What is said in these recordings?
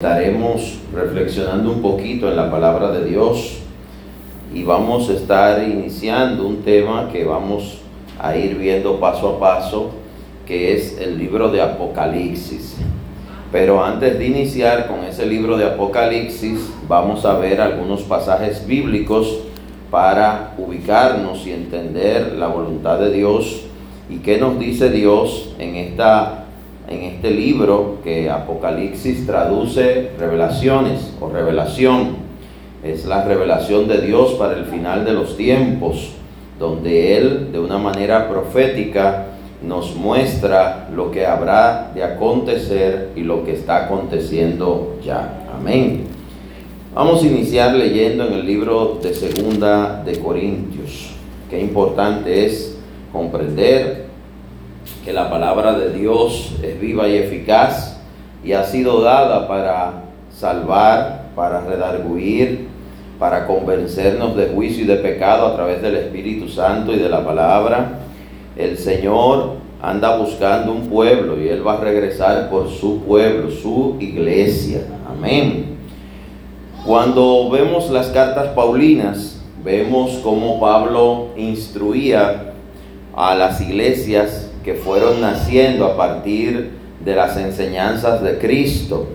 Estaremos reflexionando un poquito en la palabra de Dios y vamos a estar iniciando un tema que vamos a ir viendo paso a paso, que es el libro de Apocalipsis. Pero antes de iniciar con ese libro de Apocalipsis, vamos a ver algunos pasajes bíblicos para ubicarnos y entender la voluntad de Dios y qué nos dice Dios en esta en este libro que Apocalipsis traduce revelaciones o revelación. Es la revelación de Dios para el final de los tiempos, donde Él de una manera profética nos muestra lo que habrá de acontecer y lo que está aconteciendo ya. Amén. Vamos a iniciar leyendo en el libro de Segunda de Corintios. Qué importante es comprender que la palabra de Dios es viva y eficaz y ha sido dada para salvar, para redarguir, para convencernos de juicio y de pecado a través del Espíritu Santo y de la palabra. El Señor anda buscando un pueblo y Él va a regresar por su pueblo, su iglesia. Amén. Cuando vemos las cartas paulinas, vemos cómo Pablo instruía a las iglesias que fueron naciendo a partir de las enseñanzas de Cristo.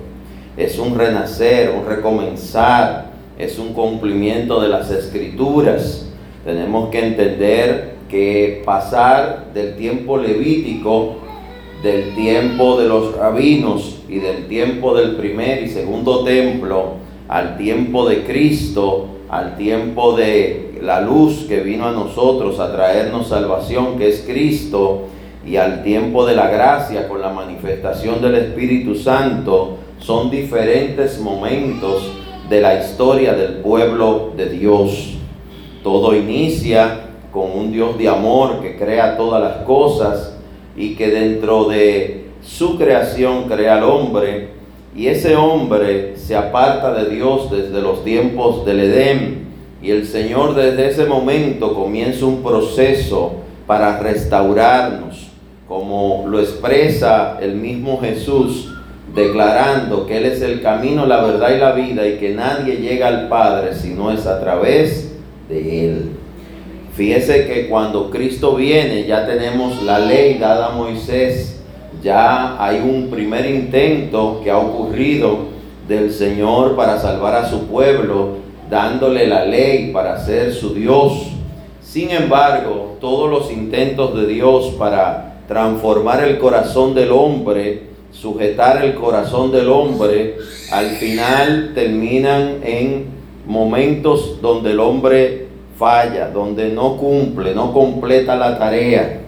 Es un renacer, un recomenzar, es un cumplimiento de las escrituras. Tenemos que entender que pasar del tiempo levítico, del tiempo de los rabinos y del tiempo del primer y segundo templo al tiempo de Cristo, al tiempo de la luz que vino a nosotros a traernos salvación, que es Cristo, y al tiempo de la gracia con la manifestación del Espíritu Santo son diferentes momentos de la historia del pueblo de Dios. Todo inicia con un Dios de amor que crea todas las cosas y que dentro de su creación crea al hombre y ese hombre se aparta de Dios desde los tiempos del Edén y el Señor desde ese momento comienza un proceso para restaurarnos como lo expresa el mismo Jesús, declarando que Él es el camino, la verdad y la vida y que nadie llega al Padre si no es a través de Él. Fíjese que cuando Cristo viene ya tenemos la ley dada a Moisés, ya hay un primer intento que ha ocurrido del Señor para salvar a su pueblo, dándole la ley para ser su Dios. Sin embargo, todos los intentos de Dios para transformar el corazón del hombre, sujetar el corazón del hombre, al final terminan en momentos donde el hombre falla, donde no cumple, no completa la tarea.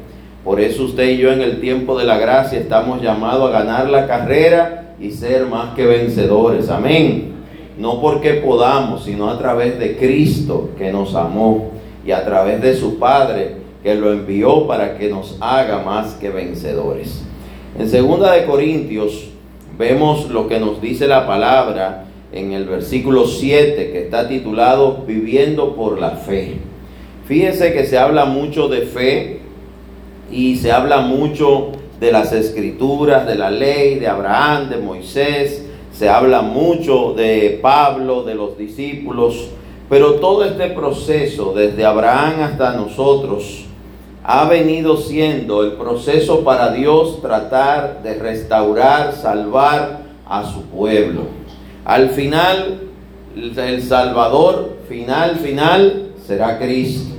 Por eso usted y yo en el tiempo de la gracia estamos llamados a ganar la carrera y ser más que vencedores. Amén. No porque podamos, sino a través de Cristo que nos amó y a través de su Padre que lo envió para que nos haga más que vencedores. En segunda de Corintios vemos lo que nos dice la palabra en el versículo 7 que está titulado Viviendo por la fe. Fíjese que se habla mucho de fe y se habla mucho de las escrituras, de la ley, de Abraham, de Moisés, se habla mucho de Pablo, de los discípulos, pero todo este proceso, desde Abraham hasta nosotros, ha venido siendo el proceso para Dios tratar de restaurar, salvar a su pueblo. Al final, el Salvador final, final, será Cristo.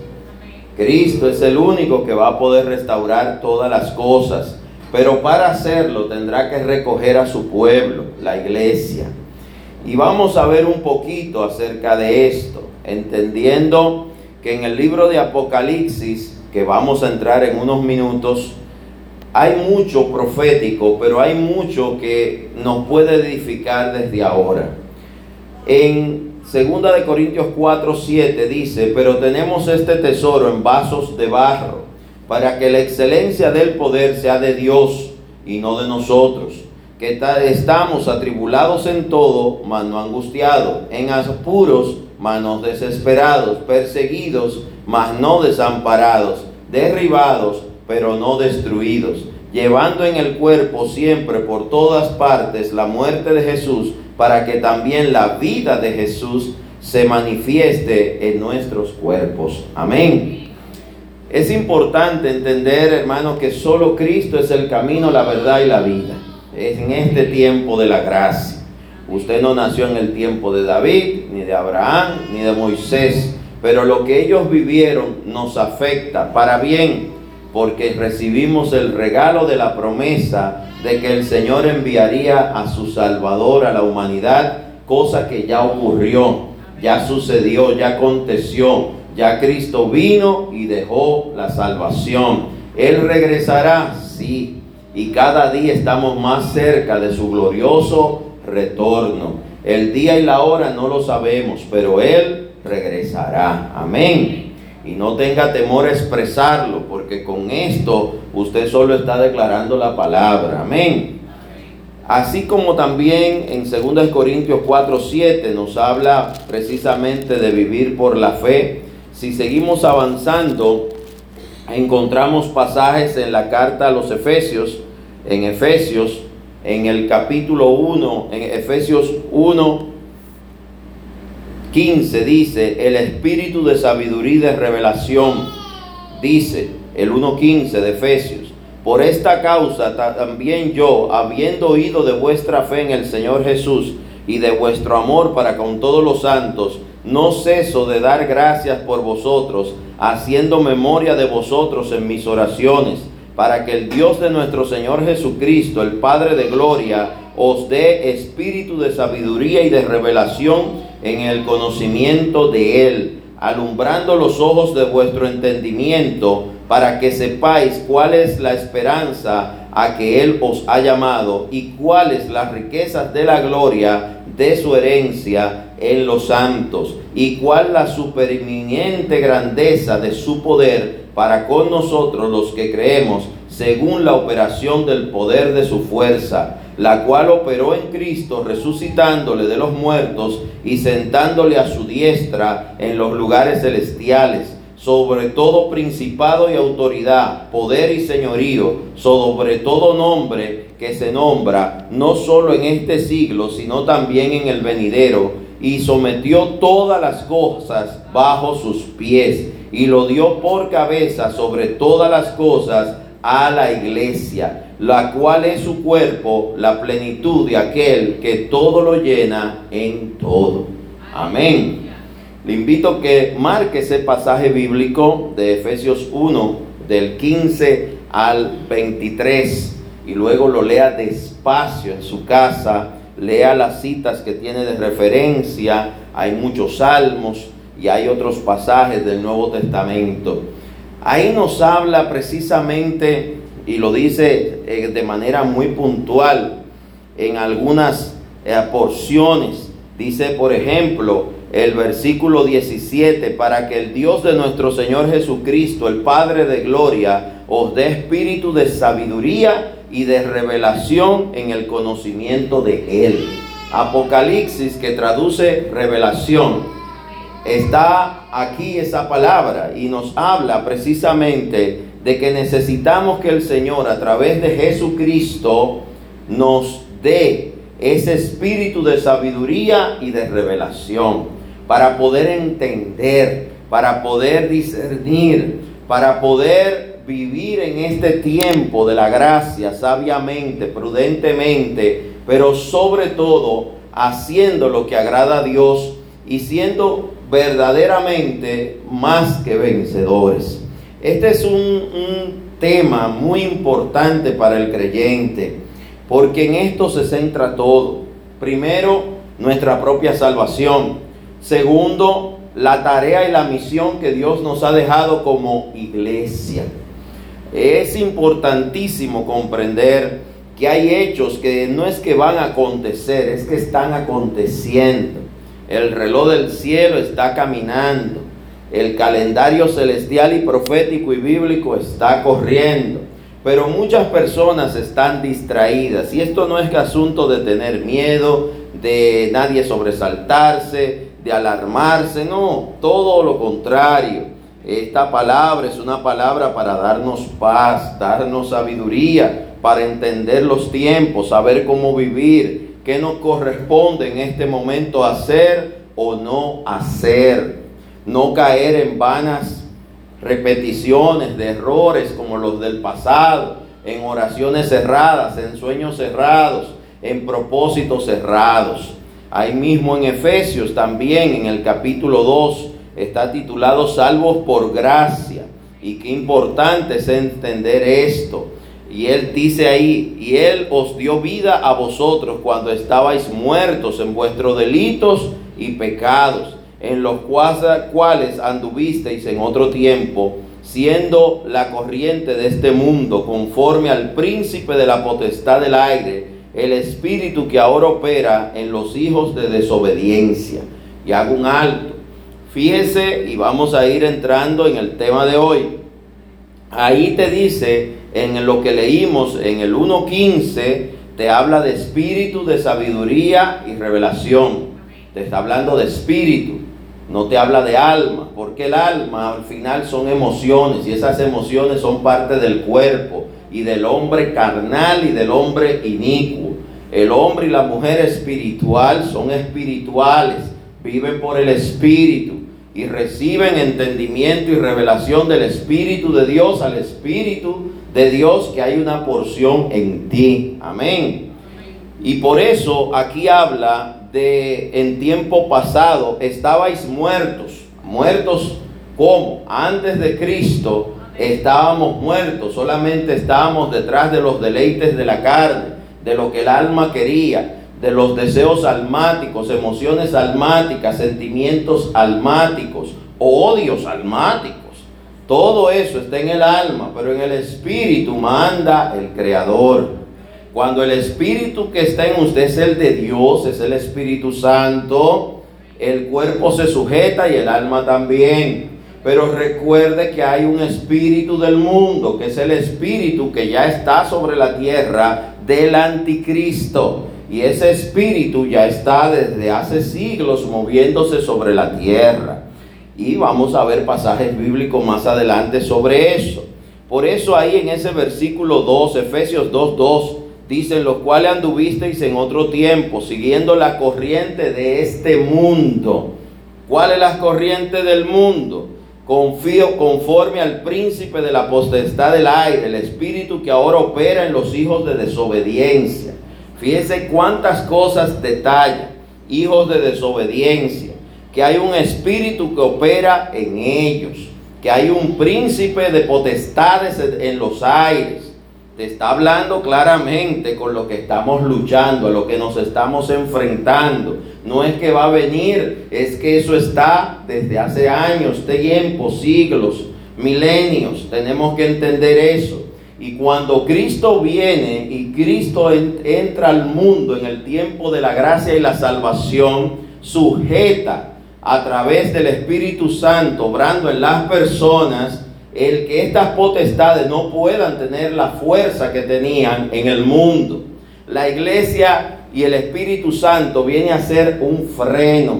Cristo es el único que va a poder restaurar todas las cosas, pero para hacerlo tendrá que recoger a su pueblo, la iglesia. Y vamos a ver un poquito acerca de esto, entendiendo que en el libro de Apocalipsis que vamos a entrar en unos minutos, hay mucho profético, pero hay mucho que nos puede edificar desde ahora. En 2 de Corintios 4, 7 dice, pero tenemos este tesoro en vasos de barro, para que la excelencia del poder sea de Dios y no de nosotros, que estamos atribulados en todo, mas no angustiados, en apuros, mas no desesperados, perseguidos, mas no desamparados, derribados, pero no destruidos, llevando en el cuerpo siempre por todas partes la muerte de Jesús, para que también la vida de Jesús se manifieste en nuestros cuerpos. Amén. Es importante entender, hermanos, que solo Cristo es el camino, la verdad y la vida. Es en este tiempo de la gracia. Usted no nació en el tiempo de David, ni de Abraham, ni de Moisés, pero lo que ellos vivieron nos afecta para bien, porque recibimos el regalo de la promesa de que el Señor enviaría a su Salvador a la humanidad, cosa que ya ocurrió, ya sucedió, ya aconteció, ya Cristo vino y dejó la salvación. Él regresará, sí, y cada día estamos más cerca de su glorioso retorno. El día y la hora no lo sabemos, pero Él regresará. Amén. Y no tenga temor a expresarlo, porque con esto usted solo está declarando la palabra. Amén. Así como también en 2 Corintios 4, 7 nos habla precisamente de vivir por la fe. Si seguimos avanzando, encontramos pasajes en la carta a los Efesios, en Efesios, en el capítulo 1, en Efesios 1, 15 dice, el espíritu de sabiduría y de revelación, dice el 1.15 de Efesios. Por esta causa también yo, habiendo oído de vuestra fe en el Señor Jesús y de vuestro amor para con todos los santos, no ceso de dar gracias por vosotros, haciendo memoria de vosotros en mis oraciones, para que el Dios de nuestro Señor Jesucristo, el Padre de Gloria, os dé espíritu de sabiduría y de revelación en el conocimiento de Él, alumbrando los ojos de vuestro entendimiento, para que sepáis cuál es la esperanza a que Él os ha llamado y cuáles las riquezas de la gloria de su herencia en los santos y cuál la supereminente grandeza de su poder para con nosotros los que creemos según la operación del poder de su fuerza la cual operó en Cristo resucitándole de los muertos y sentándole a su diestra en los lugares celestiales, sobre todo principado y autoridad, poder y señorío, sobre todo nombre que se nombra, no solo en este siglo, sino también en el venidero, y sometió todas las cosas bajo sus pies, y lo dio por cabeza sobre todas las cosas a la iglesia la cual es su cuerpo, la plenitud de aquel que todo lo llena en todo. Amén. Le invito a que marque ese pasaje bíblico de Efesios 1, del 15 al 23, y luego lo lea despacio en su casa, lea las citas que tiene de referencia, hay muchos salmos y hay otros pasajes del Nuevo Testamento. Ahí nos habla precisamente y lo dice eh, de manera muy puntual en algunas eh, porciones. Dice, por ejemplo, el versículo 17, para que el Dios de nuestro Señor Jesucristo, el Padre de Gloria, os dé espíritu de sabiduría y de revelación en el conocimiento de Él. Apocalipsis, que traduce revelación, está aquí esa palabra y nos habla precisamente de que necesitamos que el Señor a través de Jesucristo nos dé ese espíritu de sabiduría y de revelación para poder entender, para poder discernir, para poder vivir en este tiempo de la gracia sabiamente, prudentemente, pero sobre todo haciendo lo que agrada a Dios y siendo verdaderamente más que vencedores. Este es un, tema muy importante para el creyente, porque en esto se centra todo. Primero, nuestra propia salvación. Segundo, la tarea y la misión que Dios nos ha dejado como iglesia. Es importantísimo comprender que hay hechos que no es que van a acontecer, es que están aconteciendo. El reloj del cielo está caminando. El calendario celestial y profético y bíblico está corriendo. Pero muchas personas están distraídas. Y esto no es que asunto de tener miedo, de nadie sobresaltarse, de alarmarse. No, todo lo contrario. Esta palabra es una palabra para darnos paz, darnos sabiduría, para entender los tiempos, saber cómo vivir, qué nos corresponde en este momento hacer o no hacer. No caer en vanas repeticiones de errores como los del pasado, en oraciones cerradas, en sueños cerrados, en propósitos cerrados. Ahí mismo en Efesios también, en el capítulo 2, está titulado Salvos por gracia. Y qué importante es entender esto. Y él dice ahí, y él os dio vida a vosotros cuando estabais muertos en vuestros delitos y pecados, en los cuales anduvisteis en otro tiempo, siendo la corriente de este mundo, conforme al príncipe de la potestad del aire, el espíritu que ahora opera en los hijos de desobediencia. Y hago un alto. Fíjese y vamos a ir entrando en el tema de hoy. Ahí te dice, en lo que leímos en el 1.15, te habla de espíritu, de sabiduría y revelación. Te está hablando de espíritu, no te habla de alma, porque el alma al final son emociones y esas emociones son parte del cuerpo y del hombre carnal y del hombre inicuo. El hombre y la mujer espiritual son espirituales, viven por el espíritu y reciben entendimiento y revelación del Espíritu de Dios al Espíritu de Dios que hay una porción en ti. Amén. Y por eso aquí habla de en tiempo pasado estabais muertos. Muertos como antes de Cristo estábamos muertos, solamente estábamos detrás de los deleites de la carne, de lo que el alma quería de los deseos almáticos, emociones almáticas, sentimientos almáticos, odios almáticos. Todo eso está en el alma, pero en el espíritu manda el Creador. Cuando el espíritu que está en usted es el de Dios, es el Espíritu Santo, el cuerpo se sujeta y el alma también. Pero recuerde que hay un espíritu del mundo, que es el espíritu que ya está sobre la tierra del anticristo. Y ese espíritu ya está desde hace siglos moviéndose sobre la tierra. Y vamos a ver pasajes bíblicos más adelante sobre eso. Por eso ahí en ese versículo 2, Efesios 2, 2, dicen los cuales anduvisteis en otro tiempo, siguiendo la corriente de este mundo. ¿Cuál es la corriente del mundo? Confío conforme al príncipe de la potestad del aire, el espíritu que ahora opera en los hijos de desobediencia Fíjense cuántas cosas detalla, hijos de desobediencia, que hay un espíritu que opera en ellos, que hay un príncipe de potestades en los aires. Te está hablando claramente con lo que estamos luchando, a lo que nos estamos enfrentando. No es que va a venir, es que eso está desde hace años, tiempos, siglos, milenios. Tenemos que entender eso. Y cuando Cristo viene y Cristo entra al mundo en el tiempo de la gracia y la salvación, sujeta a través del Espíritu Santo, obrando en las personas, el que estas potestades no puedan tener la fuerza que tenían en el mundo. La iglesia y el Espíritu Santo viene a ser un freno,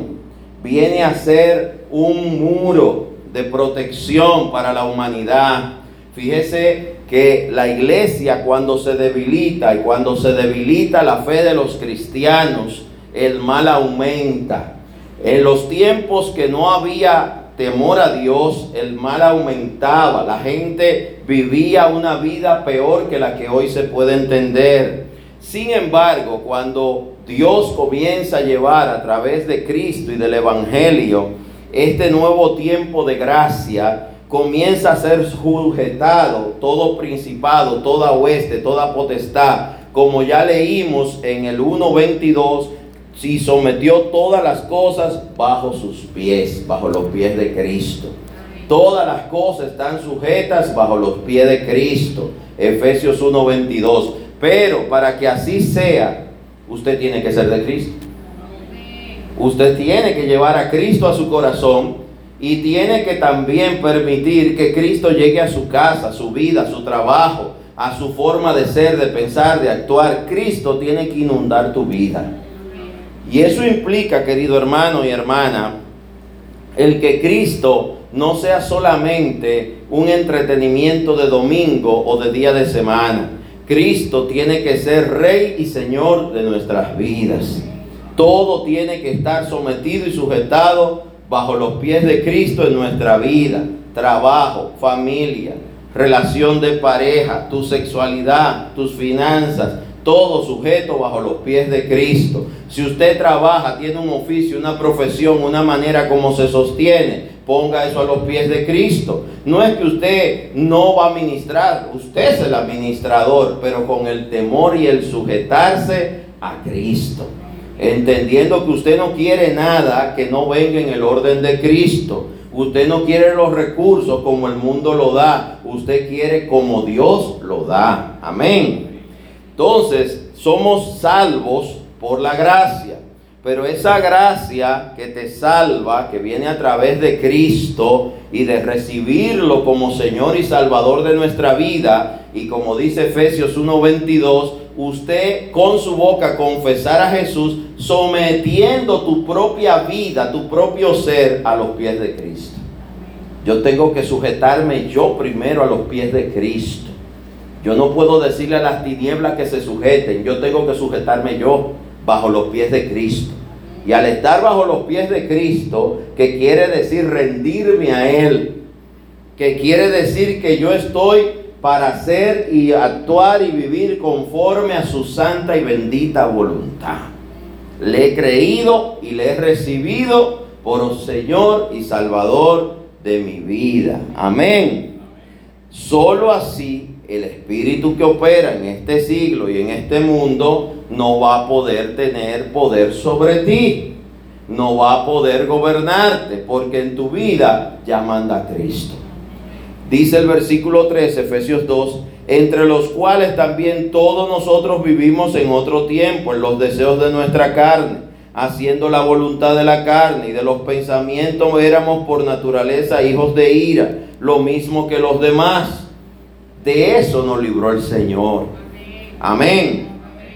viene a ser un muro de protección para la humanidad. Fíjese que la iglesia cuando se debilita y cuando se debilita la fe de los cristianos, el mal aumenta. En los tiempos que no había temor a Dios, el mal aumentaba. La gente vivía una vida peor que la que hoy se puede entender. Sin embargo, cuando Dios comienza a llevar a través de Cristo y del Evangelio este nuevo tiempo de gracia, comienza a ser sujetado todo principado, toda oeste, toda potestad, como ya leímos en el 1.22, si sometió todas las cosas bajo sus pies, bajo los pies de Cristo. Todas las cosas están sujetas bajo los pies de Cristo. Efesios 1.22. Pero para que así sea, usted tiene que ser de Cristo. Usted tiene que llevar a Cristo a su corazón y tiene que también permitir que Cristo llegue a su casa, a su vida, a su trabajo, a su forma de ser, de pensar, de actuar. Cristo tiene que inundar tu vida. Y eso implica, querido hermano y hermana, el que Cristo no sea solamente un entretenimiento de domingo o de día de semana, Cristo tiene que ser Rey y Señor de nuestras vidas. Todo tiene que estar sometido y sujetado bajo los pies de Cristo en nuestra vida, trabajo, familia, relación de pareja, tu sexualidad, tus finanzas, todo sujeto bajo los pies de Cristo. Si usted trabaja, tiene un oficio, una profesión, una manera como se sostiene, ponga eso a los pies de Cristo. No es que usted no va a ministrar, usted es el administrador, pero con el temor y el sujetarse a Cristo. Entendiendo que usted no quiere nada que no venga en el orden de Cristo. Usted no quiere los recursos como el mundo lo da. Usted quiere como Dios lo da. Amén. Entonces, somos salvos por la gracia. Pero esa gracia que te salva, que viene a través de Cristo y de recibirlo como Señor y Salvador de nuestra vida, y como dice Efesios 1:22, usted con su boca confesar a Jesús, sometiendo tu propia vida, tu propio ser a los pies de Cristo. Yo tengo que sujetarme yo primero a los pies de Cristo. Yo no puedo decirle a las tinieblas que se sujeten, yo tengo que sujetarme yo bajo los pies de Cristo. Y al estar bajo los pies de Cristo, que quiere decir rendirme a Él, que quiere decir que yo estoy para hacer y actuar y vivir conforme a su santa y bendita voluntad. Le he creído y le he recibido por Señor y Salvador de mi vida. Amén. Solo así el espíritu que opera en este siglo y en este mundo no va a poder tener poder sobre ti, no va a poder gobernarte, porque en tu vida ya manda Cristo. Dice el versículo 13, Efesios 2, entre los cuales también todos nosotros vivimos en otro tiempo, en los deseos de nuestra carne, haciendo la voluntad de la carne y de los pensamientos, éramos por naturaleza hijos de ira, lo mismo que los demás. De eso nos libró el Señor. Amén.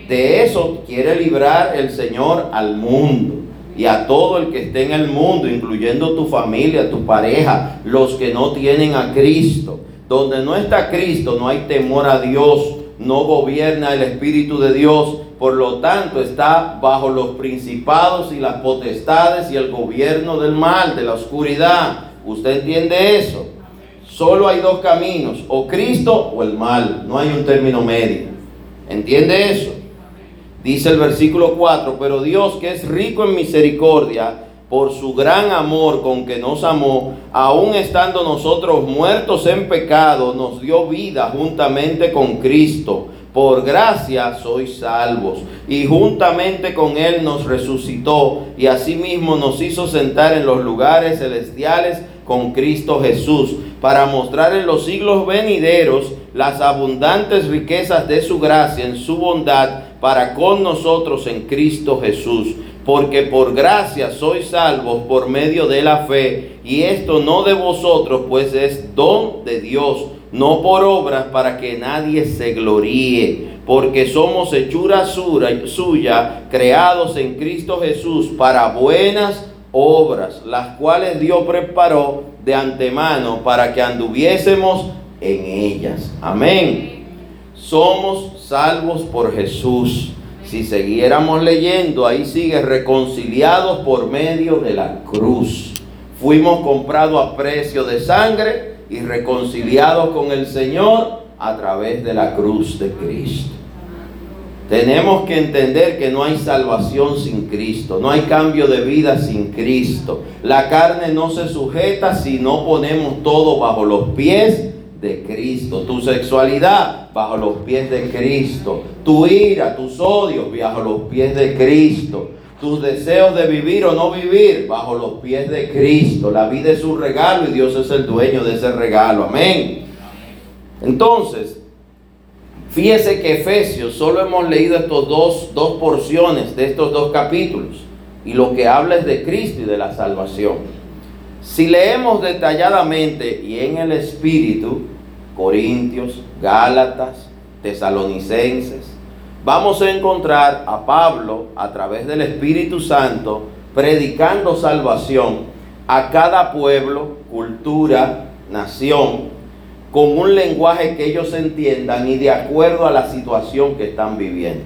De eso quiere librar el Señor al mundo y a todo el que esté en el mundo, incluyendo tu familia, tu pareja, los que no tienen a Cristo. Donde no está Cristo no hay temor a Dios, no gobierna el Espíritu de Dios, por lo tanto está bajo los principados y las potestades y el gobierno del mal, de la oscuridad. ¿Usted entiende eso? Solo hay dos caminos, o Cristo o el mal, no hay un término medio. ¿Entiende eso? Dice el versículo 4, pero Dios que es rico en misericordia, por su gran amor con que nos amó, aun estando nosotros muertos en pecado, nos dio vida juntamente con Cristo. Por gracia sois salvos. Y juntamente con Él nos resucitó y asimismo nos hizo sentar en los lugares celestiales con Cristo Jesús para mostrar en los siglos venideros las abundantes riquezas de su gracia en su bondad para con nosotros en Cristo Jesús. Porque por gracia sois salvos por medio de la fe, y esto no de vosotros, pues es don de Dios, no por obras para que nadie se gloríe, porque somos hechura suya, creados en Cristo Jesús para buenas obras, las cuales Dios preparó de antemano para que anduviésemos en ellas. Amén. Somos salvos por Jesús. Si siguiéramos leyendo, ahí sigue reconciliados por medio de la cruz. Fuimos comprados a precio de sangre y reconciliados con el Señor a través de la cruz de Cristo. Tenemos que entender que no hay salvación sin Cristo, no hay cambio de vida sin Cristo. La carne no se sujeta si no ponemos todo bajo los pies de Cristo. Tu sexualidad bajo los pies de Cristo. Tu ira, tus odios bajo los pies de Cristo. Tus deseos de vivir o no vivir bajo los pies de Cristo. La vida es un regalo y Dios es el dueño de ese regalo. Amén. Entonces, Fíjese que Efesios solo hemos leído estos dos, dos porciones de estos dos capítulos y lo que habla es de Cristo y de la salvación. Si leemos detalladamente y en el Espíritu, Corintios, Gálatas, Tesalonicenses, vamos a encontrar a Pablo a través del Espíritu Santo predicando salvación a cada pueblo, cultura, nación, con un lenguaje que ellos entiendan y de acuerdo a la situación que están viviendo.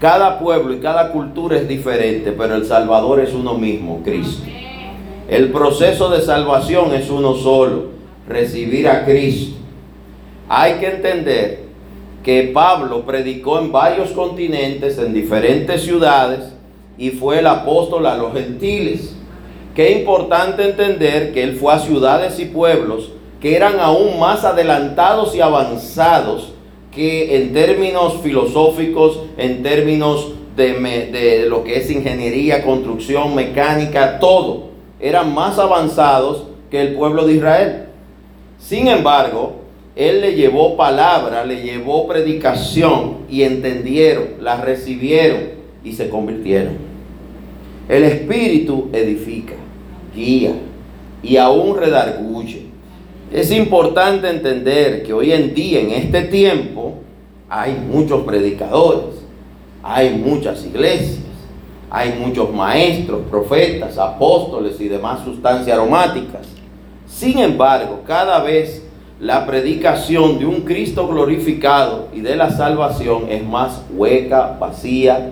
Cada pueblo y cada cultura es diferente, pero el Salvador es uno mismo, Cristo. El proceso de salvación es uno solo, recibir a Cristo. Hay que entender que Pablo predicó en varios continentes, en diferentes ciudades, y fue el apóstol a los gentiles. Qué importante entender que él fue a ciudades y pueblos que eran aún más adelantados y avanzados que en términos filosóficos, en términos de, lo que es ingeniería, construcción, mecánica, todo, eran más avanzados que el pueblo de Israel. Sin embargo, él le llevó palabra, le llevó predicación y entendieron, la recibieron y se convirtieron. El Espíritu edifica, guía y aún redarguye. Es importante entender que hoy en día, en este tiempo, hay muchos predicadores, hay muchas iglesias, hay muchos maestros, profetas, apóstoles y demás sustancias aromáticas. Sin embargo, cada vez la predicación de un Cristo glorificado y de la salvación es más hueca, vacía,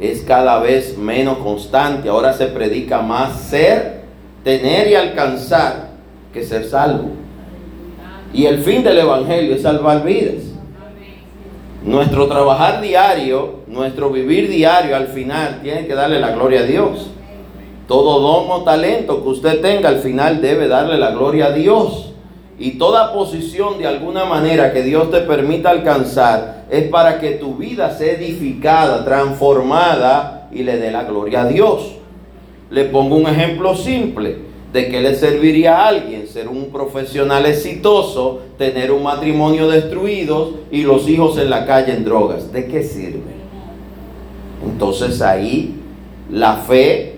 es cada vez menos constante. Ahora se predica más ser, tener y alcanzar que ser salvo. Y el fin del Evangelio es salvar vidas. Nuestro trabajar diario, nuestro vivir diario al final tiene que darle la gloria a Dios. Todo don o talento que usted tenga al final debe darle la gloria a Dios. Y toda posición de alguna manera que Dios te permita alcanzar es para que tu vida sea edificada, transformada y le dé la gloria a Dios. Le pongo un ejemplo simple de qué le serviría a alguien ser un profesional exitoso, tener un matrimonio destruido y los hijos en la calle en drogas. ¿De qué sirve? Entonces ahí la fe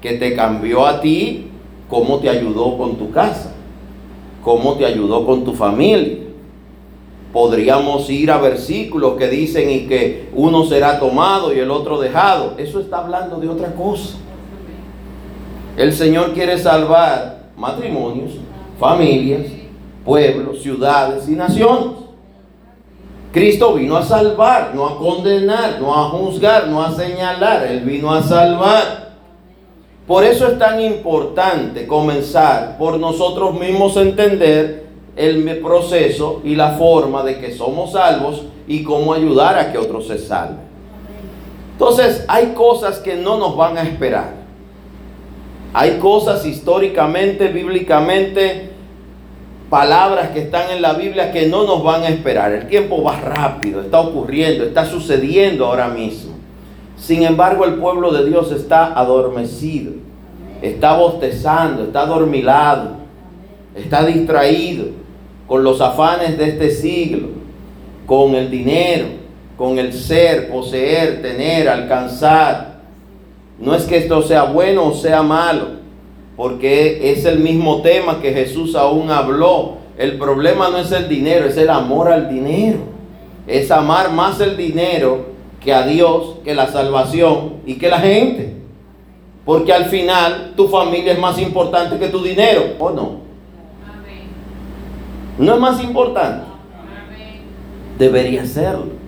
que te cambió a ti, cómo te ayudó con tu casa cómo te ayudó con tu familia. Podríamos ir a versículos que dicen y que uno será tomado y el otro dejado. Eso está hablando de otra cosa. El Señor quiere salvar matrimonios, familias, pueblos, ciudades y naciones. Cristo vino a salvar, no a condenar, no a juzgar, no a señalar. Él vino a salvar. Por eso es tan importante comenzar por nosotros mismos entender el proceso y la forma de que somos salvos y cómo ayudar a que otros se salven. Entonces, hay cosas que no nos van a esperar. Hay cosas históricamente, bíblicamente, palabras que están en la Biblia que no nos van a esperar. El tiempo va rápido, está ocurriendo, está sucediendo ahora mismo. Sin embargo, el pueblo de Dios está adormecido, está bostezando, está adormilado, está distraído con los afanes de este siglo, con el dinero, con el ser, poseer, tener, alcanzar. No es que esto sea bueno o sea malo, porque es el mismo tema que Jesús aún habló. El problema no es el dinero, es el amor al dinero. Es amar más el dinero que a Dios, que la salvación y que la gente. Porque al final tu familia es más importante que tu dinero, ¿o no? No es más importante. Debería serlo.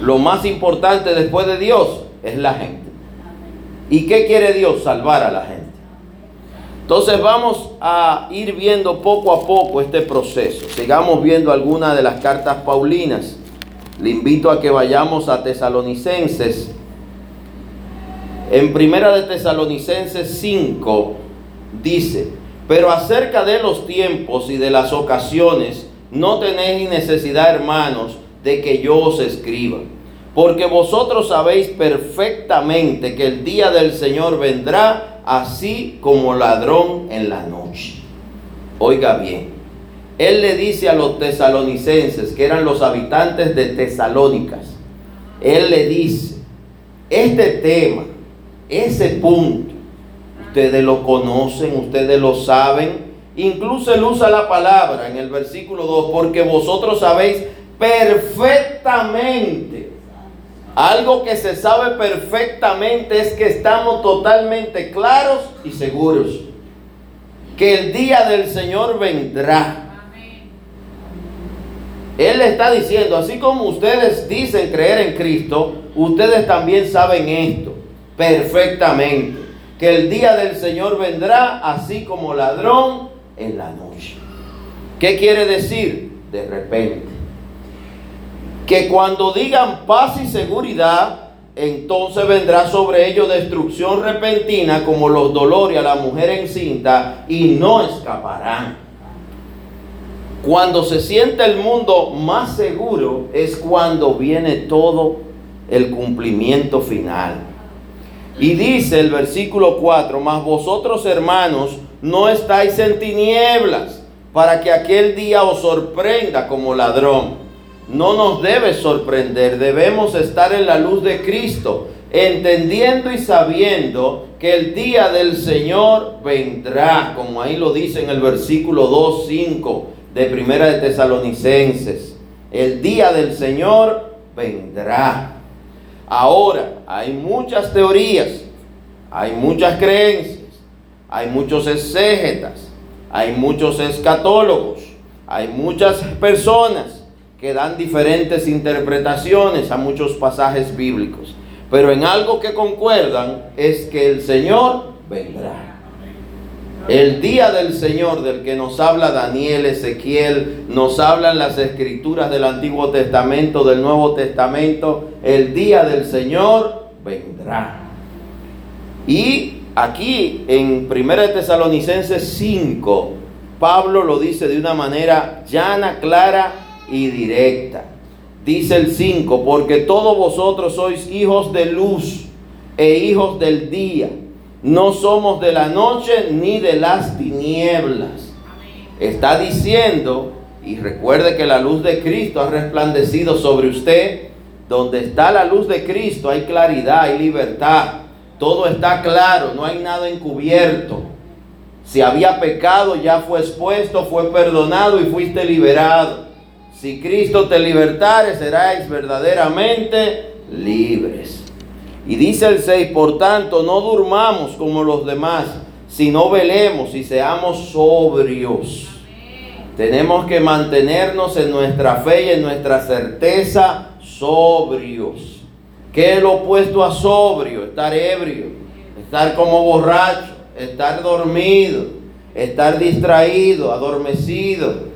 Lo más importante después de Dios es la gente. ¿Y qué quiere Dios? Salvar a la gente. Entonces vamos a ir viendo poco a poco este proceso. Sigamos viendo algunas de las cartas paulinas. Le invito a que vayamos a Tesalonicenses. En primera de Tesalonicenses 5 dice, pero acerca de los tiempos y de las ocasiones, no tenéis necesidad, hermanos, de que yo os escriba. Porque vosotros sabéis perfectamente que el día del Señor vendrá así como ladrón en la noche. Oiga bien, él le dice a los tesalonicenses, que eran los habitantes de Tesalónicas, él le dice, este tema, ese punto, ustedes lo conocen, ustedes lo saben, incluso él usa la palabra en el versículo 2, porque vosotros sabéis perfectamente. Algo que se sabe perfectamente es que estamos totalmente claros y seguros que el día del Señor vendrá Él está diciendo, así como ustedes dicen creer en Cristo, ustedes también saben esto perfectamente, que el día del Señor vendrá así como ladrón en la noche. ¿Qué quiere decir? De repente. Que cuando digan paz y seguridad, entonces vendrá sobre ellos destrucción repentina como los dolores a la mujer encinta y no escaparán. Cuando se siente el mundo más seguro es cuando viene todo el cumplimiento final. Y dice el versículo 4, mas vosotros hermanos no estáis en tinieblas para que aquel día os sorprenda como ladrón. No nos debe sorprender, debemos estar en la luz de Cristo, entendiendo y sabiendo que el día del Señor vendrá, como ahí lo dice en el versículo 2, 5 de Primera de Tesalonicenses. El día del Señor vendrá. Ahora, hay muchas teorías, hay muchas creencias, hay muchos exégetas, hay muchos escatólogos, hay muchas personas que dan diferentes interpretaciones a muchos pasajes bíblicos. Pero en algo que concuerdan es que el Señor vendrá. El día del Señor del que nos habla Daniel, Ezequiel, nos hablan las escrituras del Antiguo Testamento, del Nuevo Testamento, el día del Señor vendrá. Y aquí en 1 Tesalonicenses 5, Pablo lo dice de una manera llana, clara y directa. Dice el 5, porque todos vosotros sois hijos de luz e hijos del día no somos de la noche ni de las tinieblas. Está diciendo, y recuerde que la luz de Cristo ha resplandecido sobre usted. Donde está la luz de Cristo hay claridad, hay libertad. Todo está claro, no hay nada encubierto. Si había pecado, ya fue expuesto, fue perdonado y fuiste liberado. Si Cristo te libertare, seráis verdaderamente libres. Y dice el 6, por tanto, no durmamos como los demás, sino velemos y seamos sobrios. Tenemos que mantenernos en nuestra fe y en nuestra certeza sobrios. ¿Qué es lo opuesto a sobrio? Estar ebrio, estar como borracho, estar dormido, estar distraído, adormecido.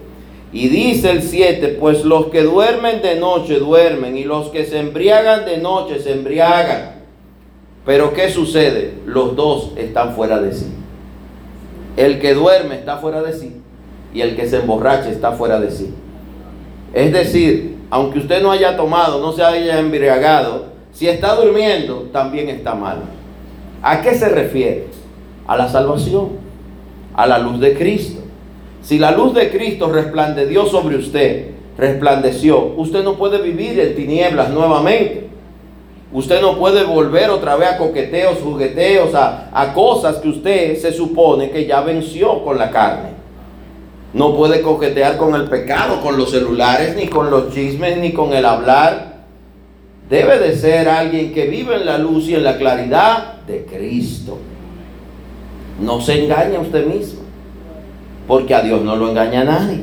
Y dice el 7, pues los que duermen de noche duermen y los que se embriagan de noche se embriagan. Pero ¿qué sucede? Los dos están fuera de sí. El que duerme está fuera de sí y el que se emborracha está fuera de sí. Es decir, aunque usted no haya tomado, no se haya embriagado, si está durmiendo, también está mal. ¿A qué se refiere? A la salvación, a la luz de Cristo. Si la luz de Cristo resplandeció sobre usted, resplandeció, usted no puede vivir en tinieblas nuevamente. Usted no puede volver otra vez a coqueteos, jugueteos, a, a, cosas que usted se supone que ya venció con la carne. No puede coquetear con el pecado, con los celulares, ni con los chismes, ni con el hablar. Debe de ser alguien que vive en la luz y en la claridad de Cristo. No se engañe a usted mismo, porque a Dios no lo engaña nadie.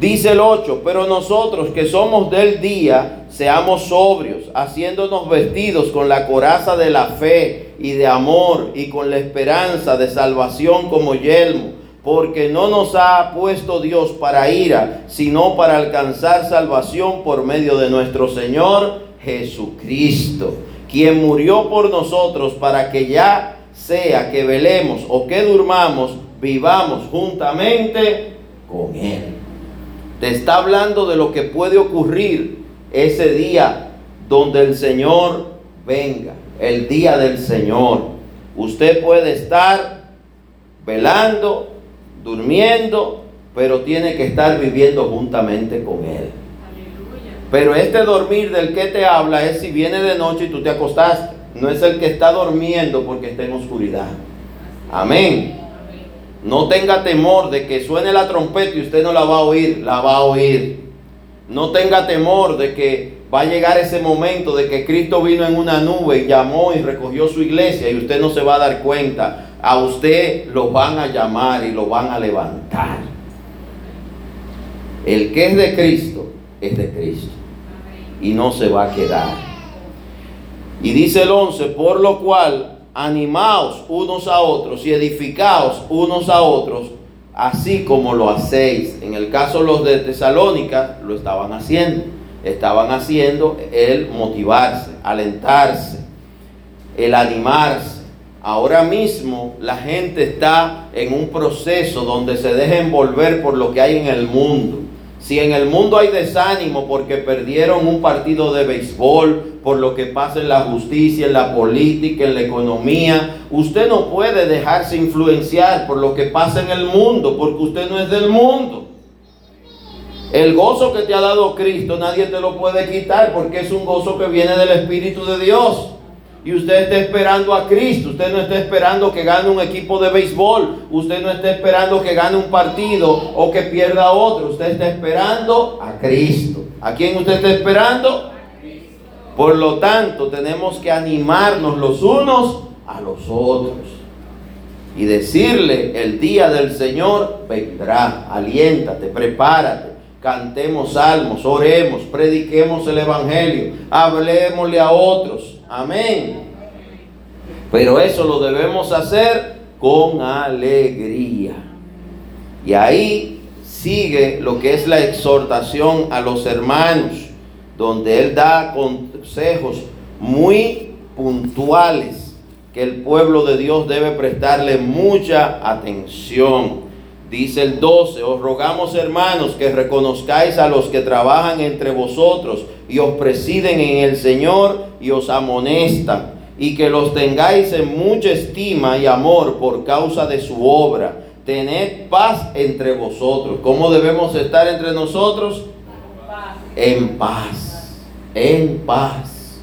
Dice el 8, pero nosotros que somos del día, seamos sobrios, haciéndonos vestidos con la coraza de la fe y de amor y con la esperanza de salvación como yelmo, porque no nos ha puesto Dios para ira, sino para alcanzar salvación por medio de nuestro Señor Jesucristo, quien murió por nosotros para que ya sea que velemos o que durmamos, vivamos juntamente con Él. Te está hablando de lo que puede ocurrir ese día donde el Señor venga, el día del Señor. Usted puede estar velando, durmiendo, pero tiene que estar viviendo juntamente con Él. Pero este dormir del que te habla es si viene de noche y tú te acostaste. No es el que está durmiendo porque está en oscuridad. Amén. No tenga temor de que suene la trompeta y usted no la va a oír, la va a oír. No tenga temor de que va a llegar ese momento de que Cristo vino en una nube y llamó y recogió su iglesia y usted no se va a dar cuenta. A usted lo van a llamar y lo van a levantar. El que es de Cristo, es de Cristo. Y no se va a quedar. Y dice el 11, por lo cual, animaos unos a otros y edificaos unos a otros, así como lo hacéis. En el caso los de Tesalónica, lo estaban haciendo. Estaban haciendo el motivarse, alentarse, el animarse. Ahora mismo la gente está en un proceso donde se deja envolver por lo que hay en el mundo. Si en el mundo hay desánimo porque perdieron un partido de béisbol, por lo que pasa en la justicia, en la política, en la economía, usted no puede dejarse influenciar por lo que pasa en el mundo, porque usted no es del mundo. El gozo que te ha dado Cristo nadie te lo puede quitar porque es un gozo que viene del Espíritu de Dios y usted está esperando a Cristo, usted no está esperando que gane un equipo de béisbol, usted no está esperando que gane un partido o que pierda otro, usted está esperando a Cristo. ¿A quién usted está esperando? Por lo tanto, tenemos que animarnos los unos a los otros y decirle, el día del Señor vendrá, aliéntate, prepárate. Cantemos salmos, oremos, prediquemos el Evangelio, hablemosle a otros, Amén. Pero eso lo debemos hacer con alegría. Y ahí sigue lo que es la exhortación a los hermanos, donde él da consejos muy puntuales que el pueblo de Dios debe prestarle mucha atención. Dice el 12, os rogamos hermanos que reconozcáis a los que trabajan entre vosotros y os presiden en el Señor y os amonestan, y que los tengáis en mucha estima y amor por causa de su obra. Tened paz entre vosotros. ¿Cómo debemos estar entre nosotros? En paz. En paz.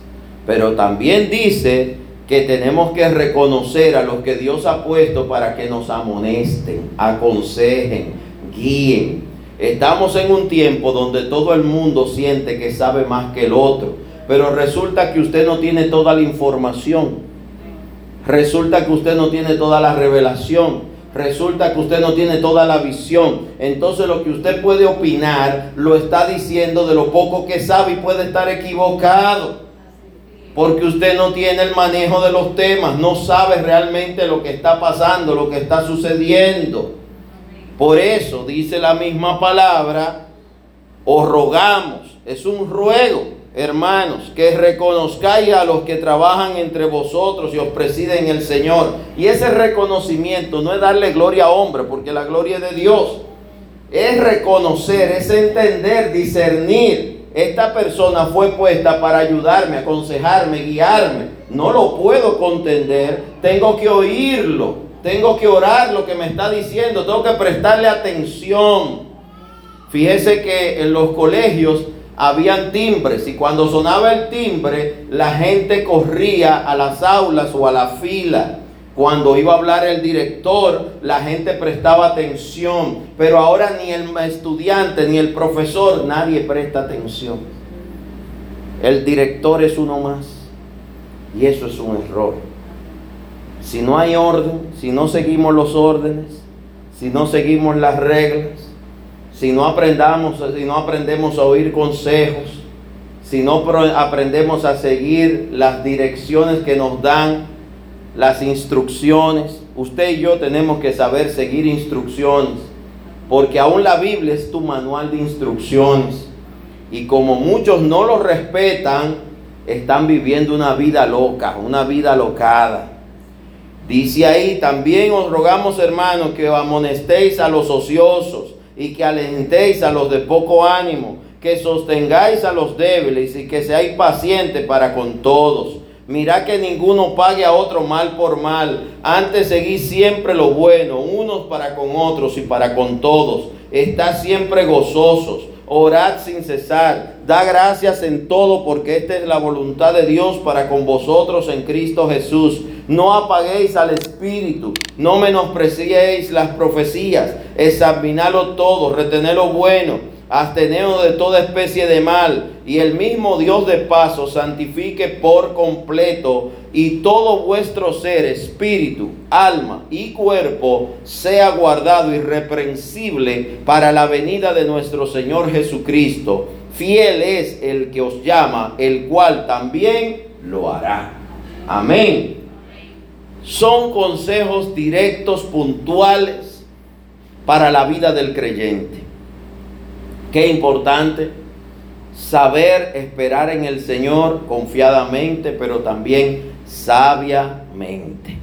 Pero también dice que tenemos que reconocer a los que Dios ha puesto para que nos amonesten, aconsejen, guíen. Estamos en un tiempo donde todo el mundo siente que sabe más que el otro, pero resulta que usted no tiene toda la información. Resulta que usted no tiene toda la revelación. Resulta que usted no tiene toda la visión. Entonces lo que usted puede opinar lo está diciendo de lo poco que sabe y puede estar equivocado porque usted no tiene el manejo de los temas, no sabe realmente lo que está pasando, lo que está sucediendo. Por eso dice la misma palabra, os rogamos, es un ruego, hermanos, que reconozcáis a los que trabajan entre vosotros y os presiden el Señor. Y ese reconocimiento no es darle gloria a hombre, porque la gloria es de Dios. Es reconocer, es entender, discernir esta persona fue puesta para ayudarme, aconsejarme, guiarme. No lo puedo contender, tengo que oírlo, tengo que orar lo que me está diciendo, tengo que prestarle atención. Fíjese que en los colegios habían timbres y cuando sonaba el timbre la gente corría a las aulas o a la fila. Cuando iba a hablar el director, la gente prestaba atención, pero ahora ni el estudiante ni el profesor, nadie presta atención. El director es uno más y eso es un error. Si no hay orden, si no seguimos los órdenes, si no seguimos las reglas, si no aprendamos, si no aprendemos a oír consejos, si no aprendemos a seguir las direcciones que nos dan las instrucciones. Usted y yo tenemos que saber seguir instrucciones, porque aún la Biblia es tu manual de instrucciones. Y como muchos no lo respetan, están viviendo una vida loca, una vida locada. Dice ahí, también os rogamos hermanos que amonestéis a los ociosos y que alentéis a los de poco ánimo, que sostengáis a los débiles y que seáis pacientes para con todos. Mira que ninguno pague a otro mal por mal. Antes seguí siempre lo bueno, unos para con otros y para con todos. Está siempre gozosos. Orad sin cesar. Da gracias en todo porque esta es la voluntad de Dios para con vosotros en Cristo Jesús. No apaguéis al Espíritu. No menospreciéis las profecías. Examinadlo todo. Retened lo bueno absteneos de toda especie de mal, y el mismo Dios de paso santifique por completo, y todo vuestro ser, espíritu, alma y cuerpo, sea guardado irreprensible para la venida de nuestro Señor Jesucristo. Fiel es el que os llama, el cual también lo hará. Amén. Son consejos directos, puntuales para la vida del creyente. Qué importante saber esperar en el Señor confiadamente, pero también sabiamente.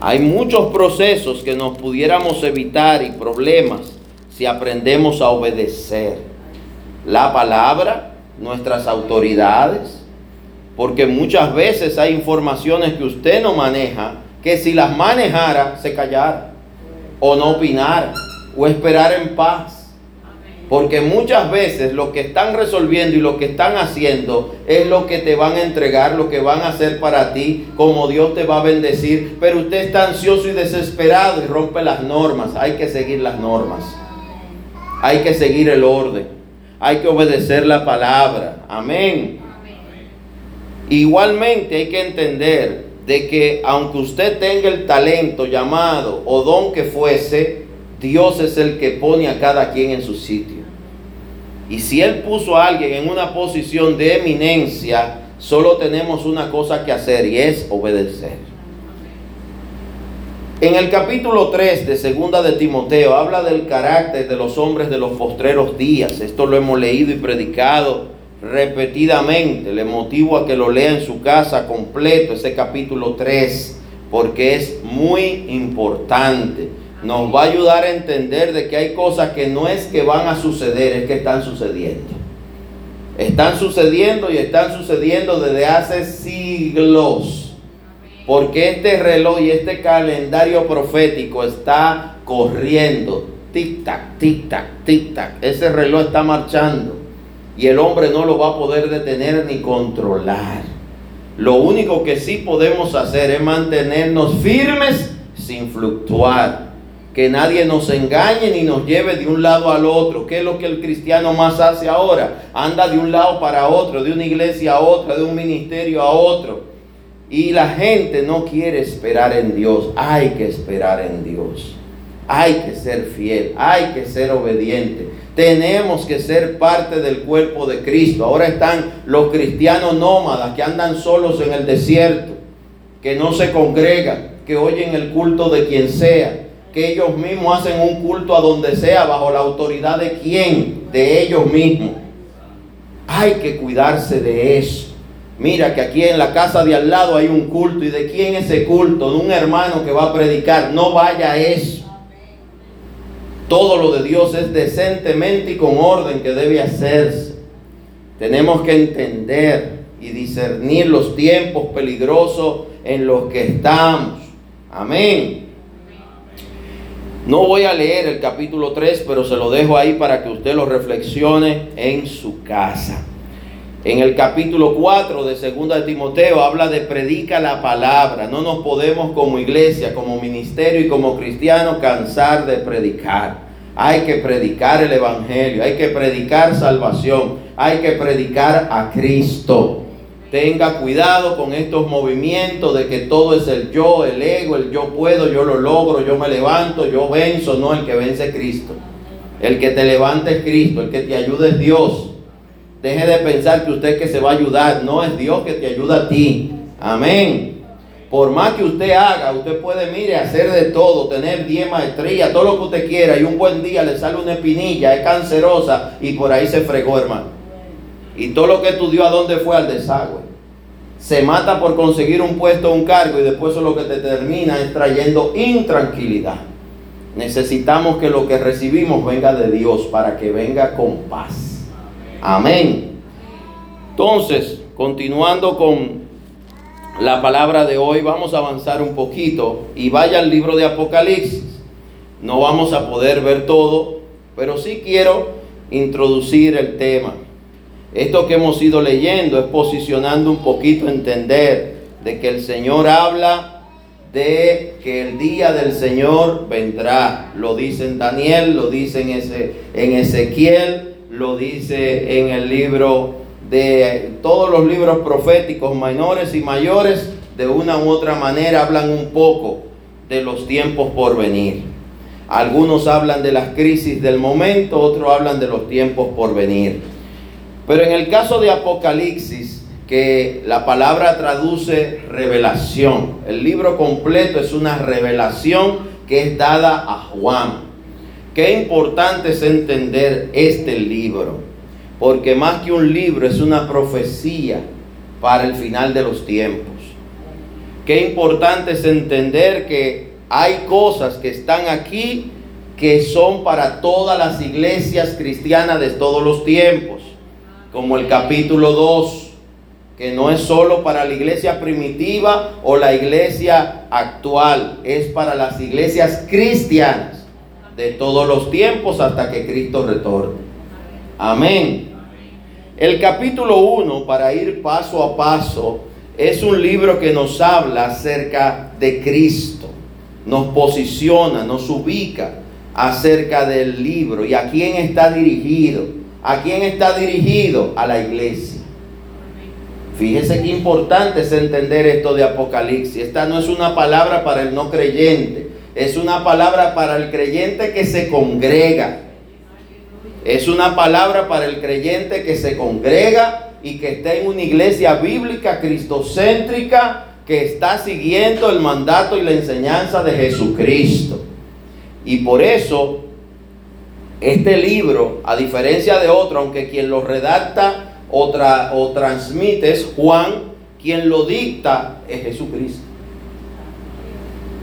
Hay muchos procesos que nos pudiéramos evitar y problemas si aprendemos a obedecer la palabra, nuestras autoridades, porque muchas veces hay informaciones que usted no maneja, que si las manejara se callara, o no opinara, o esperar en paz. Porque muchas veces lo que están resolviendo y lo que están haciendo es lo que te van a entregar, lo que van a hacer para ti, como Dios te va a bendecir. Pero usted está ansioso y desesperado y rompe las normas. Hay que seguir las normas. Hay que seguir el orden. Hay que obedecer la palabra. Amén. Igualmente hay que entender de que aunque usted tenga el talento llamado o don que fuese, Dios es el que pone a cada quien en su sitio. Y si Él puso a alguien en una posición de eminencia, solo tenemos una cosa que hacer y es obedecer. En el capítulo 3 de Segunda de Timoteo habla del carácter de los hombres de los postreros días. Esto lo hemos leído y predicado repetidamente. Le motivo a que lo lea en su casa completo, ese capítulo 3, porque es muy importante nos va a ayudar a entender de que hay cosas que no es que van a suceder, es que están sucediendo. Están sucediendo y están sucediendo desde hace siglos. Porque este reloj y este calendario profético está corriendo. Tic-tac, tic-tac, tic-tac. Ese reloj está marchando. Y el hombre no lo va a poder detener ni controlar. Lo único que sí podemos hacer es mantenernos firmes sin fluctuar que nadie nos engañe ni nos lleve de un lado al otro. ¿Qué es lo que el cristiano más hace ahora? Anda de un lado para otro, de una iglesia a otra, de un ministerio a otro. Y la gente no quiere esperar en Dios. Hay que esperar en Dios. Hay que ser fiel, hay que ser obediente. Tenemos que ser parte del cuerpo de Cristo. Ahora están los cristianos nómadas que andan solos en el desierto, que no se congregan, que oyen el culto de quien sea que ellos mismos hacen un culto a donde sea, bajo la autoridad de quién, de ellos mismos. Hay que cuidarse de eso. Mira que aquí en la casa de al lado hay un culto. ¿Y de quién ese culto? De un hermano que va a predicar. No vaya a eso. Todo lo de Dios es decentemente y con orden que debe hacerse. Tenemos que entender y discernir los tiempos peligrosos en los que estamos. Amén. No voy a leer el capítulo 3, pero se lo dejo ahí para que usted lo reflexione en su casa. En el capítulo 4 de 2 de Timoteo habla de predica la palabra. No nos podemos como iglesia, como ministerio y como cristiano cansar de predicar. Hay que predicar el Evangelio, hay que predicar salvación, hay que predicar a Cristo. Tenga cuidado con estos movimientos de que todo es el yo, el ego, el yo puedo, yo lo logro, yo me levanto, yo venzo. No, el que vence es Cristo. El que te levanta es Cristo, el que te ayuda es Dios. Deje de pensar que usted que se va a ayudar, no es Dios que te ayuda a ti. Amén. Por más que usted haga, usted puede, mire, hacer de todo, tener 10 maestrías, todo lo que usted quiera, y un buen día le sale una espinilla, es cancerosa, y por ahí se fregó, hermano. Y todo lo que estudió, ¿a dónde fue? Al desagüe. Se mata por conseguir un puesto un cargo y después eso lo que te termina es trayendo intranquilidad. Necesitamos que lo que recibimos venga de Dios para que venga con paz. Amén. Entonces, continuando con la palabra de hoy, vamos a avanzar un poquito y vaya al libro de Apocalipsis. No vamos a poder ver todo, pero sí quiero introducir el tema. Esto que hemos ido leyendo es posicionando un poquito, entender de que el Señor habla de que el día del Señor vendrá. Lo dice en Daniel, lo dice en, en Ezequiel lo dice en el libro de todos los libros proféticos menores y mayores, de una u otra manera hablan un poco de los tiempos por venir. Algunos hablan de las crisis del momento, otros hablan de los tiempos por venir. Pero en el caso de Apocalipsis, que la palabra traduce revelación, el libro completo es una revelación que es dada a Juan. Qué importante es entender este libro, porque más que un libro es una profecía para el final de los tiempos. Qué importante es entender que hay cosas que están aquí que son para todas las iglesias cristianas de todos los tiempos, como el capítulo 2, que no es solo para la iglesia primitiva o la iglesia actual, es para las iglesias cristianas de todos los tiempos hasta que Cristo retorne. Amén. El capítulo 1, para ir paso a paso, es un libro que nos habla acerca de Cristo, nos posiciona, nos ubica acerca del libro y a quién está dirigido. ¿A quién está dirigido? A la iglesia. Fíjese qué importante es entender esto de Apocalipsis. Esta no es una palabra para el no creyente es una palabra para el creyente que se congrega. Es una palabra para el creyente que se congrega y que está en una iglesia bíblica cristocéntrica que está siguiendo el mandato y la enseñanza de Jesucristo. Y por eso este libro, a diferencia de otro, aunque quien lo redacta o, transmite es Juan, quien lo dicta es Jesucristo.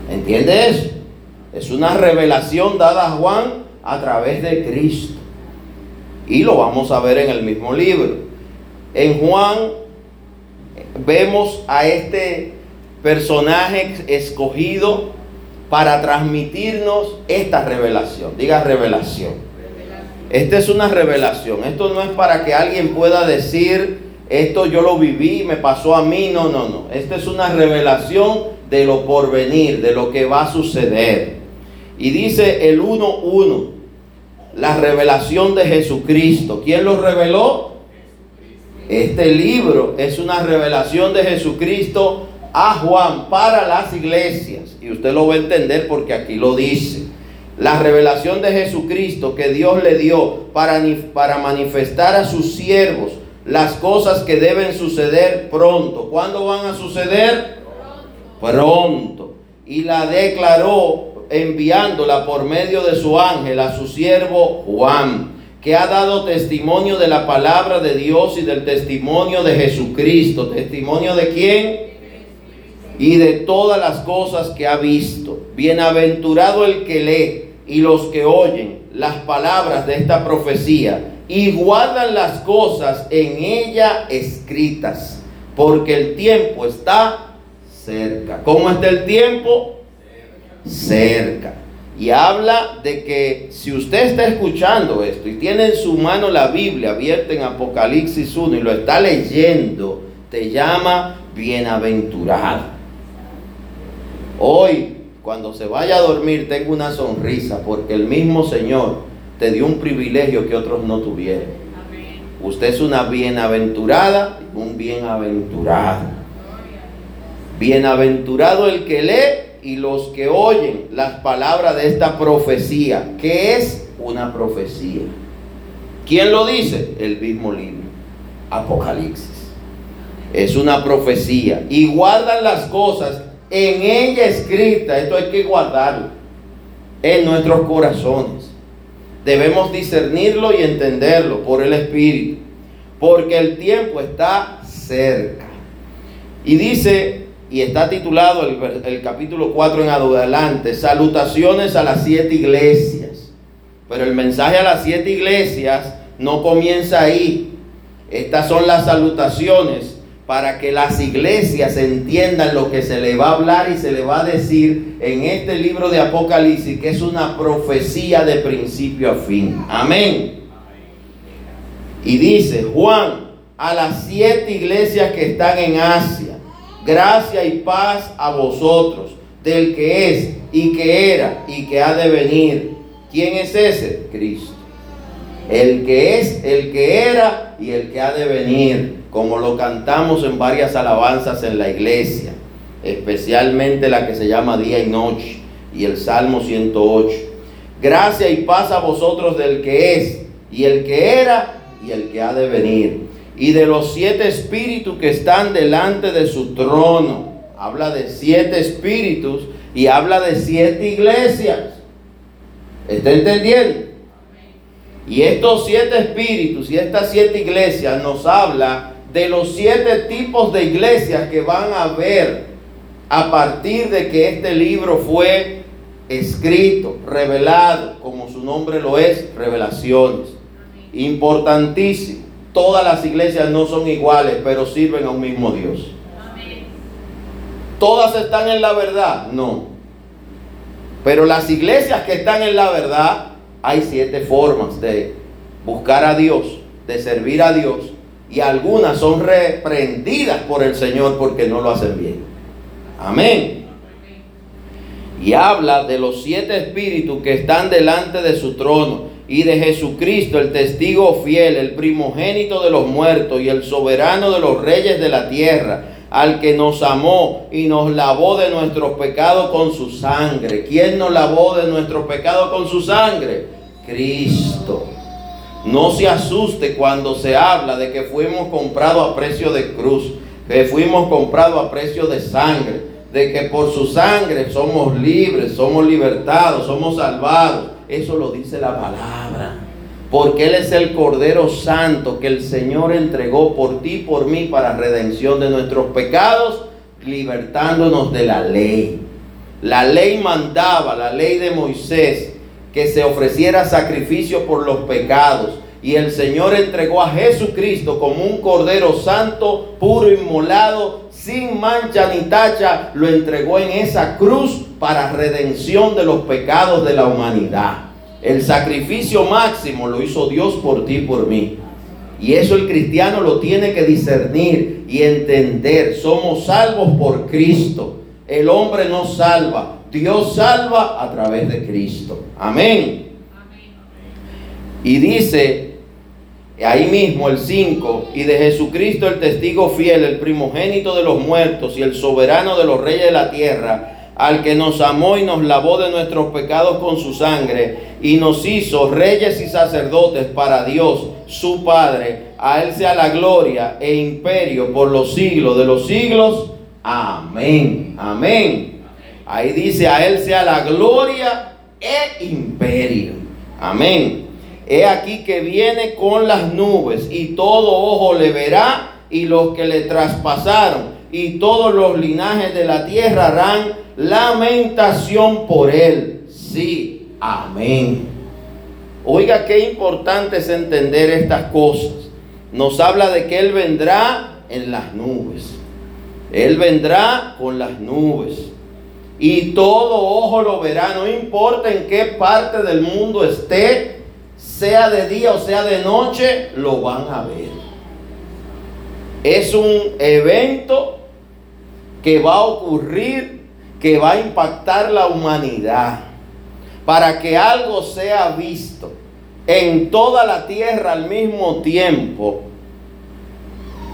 ¿Entiende eso? Es una revelación dada a Juan a través de Cristo. Y lo vamos a ver en el mismo libro. En Juan vemos a este personaje escogido para transmitirnos esta revelación. Diga revelación. Esta es una revelación. Esto no es para que alguien pueda decir, esto yo lo viví, me pasó a mí. No, no, no. Esta es una revelación de lo porvenir, de lo que va a suceder. Y dice el 1.1, la revelación de Jesucristo. ¿Quién lo reveló? Este libro es una revelación de Jesucristo a Juan para las iglesias. Y usted lo va a entender porque aquí lo dice. La revelación de Jesucristo que Dios le dio para, para manifestar a sus siervos las cosas que deben suceder pronto. ¿Cuándo van a suceder? Pronto. pronto. Y la declaró enviándola por medio de su ángel a su siervo Juan, que ha dado testimonio de la palabra de Dios y del testimonio de Jesucristo. ¿Testimonio de quién? Y de todas las cosas que ha visto. Bienaventurado el que lee y los que oyen las palabras de esta profecía y guardan las cosas en ella escritas, porque el tiempo está cerca. ¿Cómo está el tiempo? cerca. Y habla de que si usted está escuchando esto y tiene en su mano la Biblia abierta en Apocalipsis 1 y lo está leyendo, te llama bienaventurado. Hoy, cuando se vaya a dormir, tengo una sonrisa porque el mismo Señor te dio un privilegio que otros no tuvieron. Usted es una bienaventurada, un bienaventurado. Bienaventurado el que lee y los que oyen las palabras de esta profecía, que es una profecía. ¿Quién lo dice? El mismo libro, Apocalipsis. Es una profecía. Y guardan las cosas en ella escrita. Esto hay que guardarlo en nuestros corazones. Debemos discernirlo y entenderlo por el Espíritu. Porque el tiempo está cerca. Y dice y está titulado el, capítulo 4 en adelante, salutaciones a las siete iglesias. Pero el mensaje a las siete iglesias no comienza ahí. Estas son las salutaciones para que las iglesias entiendan lo que se le va a hablar y se le va a decir en este libro de Apocalipsis, que es una profecía de principio a fin. Amén. Y dice Juan a las siete iglesias que están en Asia Gracia y paz a vosotros, del que es y que era y que ha de venir. ¿Quién es ese? Cristo. El que es, el que era y el que ha de venir, como lo cantamos en varias alabanzas en la iglesia, especialmente la que se llama Día y Noche y el Salmo 108. Gracia y paz a vosotros del que es y el que era y el que ha de venir. Y de los siete espíritus que están delante de su trono. Habla de siete espíritus y habla de siete iglesias. ¿Está entendiendo? Y estos siete espíritus y estas siete iglesias nos habla de los siete tipos de iglesias que van a haber a partir de que este libro fue escrito, revelado, como su nombre lo es, revelaciones. Importantísimo. Todas las iglesias no son iguales, pero sirven a un mismo Dios. ¿Todas están en la verdad? No. Pero las iglesias que están en la verdad, hay siete formas de buscar a Dios, de servir a Dios, y algunas son reprendidas por el Señor porque no lo hacen bien. Amén. Y habla de los siete espíritus que están delante de su trono y de Jesucristo, el testigo fiel, el primogénito de los muertos y el soberano de los reyes de la tierra, al que nos amó y nos lavó de nuestros pecados con su sangre. ¿Quién nos lavó de nuestros pecados con su sangre? Cristo. No se asuste cuando se habla de que fuimos comprados a precio de cruz, que fuimos comprados a precio de sangre, de que por su sangre somos libres, somos libertados, somos salvados. Eso lo dice la palabra. Porque Él es el Cordero Santo que el Señor entregó por ti y por mí para redención de nuestros pecados, libertándonos de la ley. La ley mandaba, la ley de Moisés, que se ofreciera sacrificio por los pecados. Y el Señor entregó a Jesucristo como un Cordero Santo, puro, inmolado, sin mancha ni tacha. Lo entregó en esa cruz para redención de los pecados de la humanidad. El sacrificio máximo lo hizo Dios por ti y por mí. Y eso el cristiano lo tiene que discernir y entender. Somos salvos por Cristo. El hombre no salva. Dios salva a través de Cristo. Amén. Y dice ahí mismo el 5, y de Jesucristo el testigo fiel, el primogénito de los muertos y el soberano de los reyes de la tierra al que nos amó y nos lavó de nuestros pecados con su sangre y nos hizo reyes y sacerdotes para Dios, su Padre. A Él sea la gloria e imperio por los siglos de los siglos. Amén. Amén. Ahí dice, a Él sea la gloria e imperio. Amén. He aquí que viene con las nubes y todo ojo le verá y los que le traspasaron y todos los linajes de la tierra harán lamentación por él. Sí, amén. Oiga, qué importante es entender estas cosas. Nos habla de que Él vendrá en las nubes. Él vendrá con las nubes. Y todo ojo lo verá, no importa en qué parte del mundo esté, sea de día o sea de noche, lo van a ver. Es un evento que va a ocurrir que va a impactar la humanidad para que algo sea visto en toda la tierra al mismo tiempo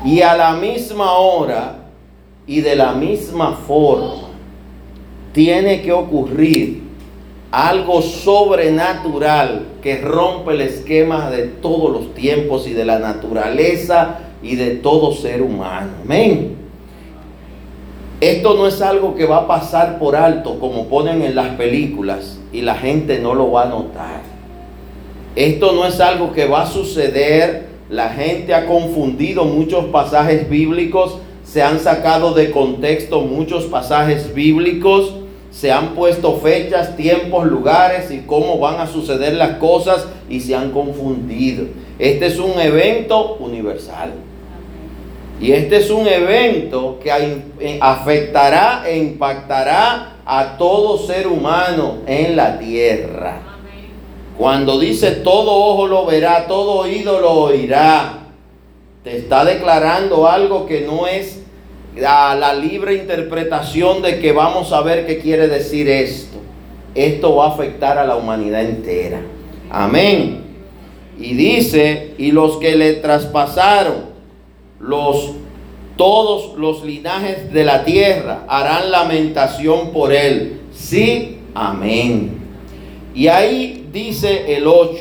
y a la misma hora y de la misma forma. Tiene que ocurrir algo sobrenatural que rompe el esquema de todos los tiempos y de la naturaleza y de todo ser humano. Amén. Esto no es algo que va a pasar por alto como ponen en las películas y la gente no lo va a notar. Esto no es algo que va a suceder. La gente ha confundido muchos pasajes bíblicos, se han sacado de contexto muchos pasajes bíblicos, se han puesto fechas, tiempos, lugares y cómo van a suceder las cosas y se han confundido. Este es un evento universal. Y este es un evento que eh, afectará e impactará a todo ser humano en la tierra. Cuando dice todo ojo lo verá, todo oído lo oirá, te está declarando algo que no es la libre interpretación de que vamos a ver qué quiere decir esto. Esto va a afectar a la humanidad entera. Amén. Y dice, y los que le traspasaron, los todos los linajes de la tierra harán lamentación por él. Sí, amén. Y ahí dice el 8,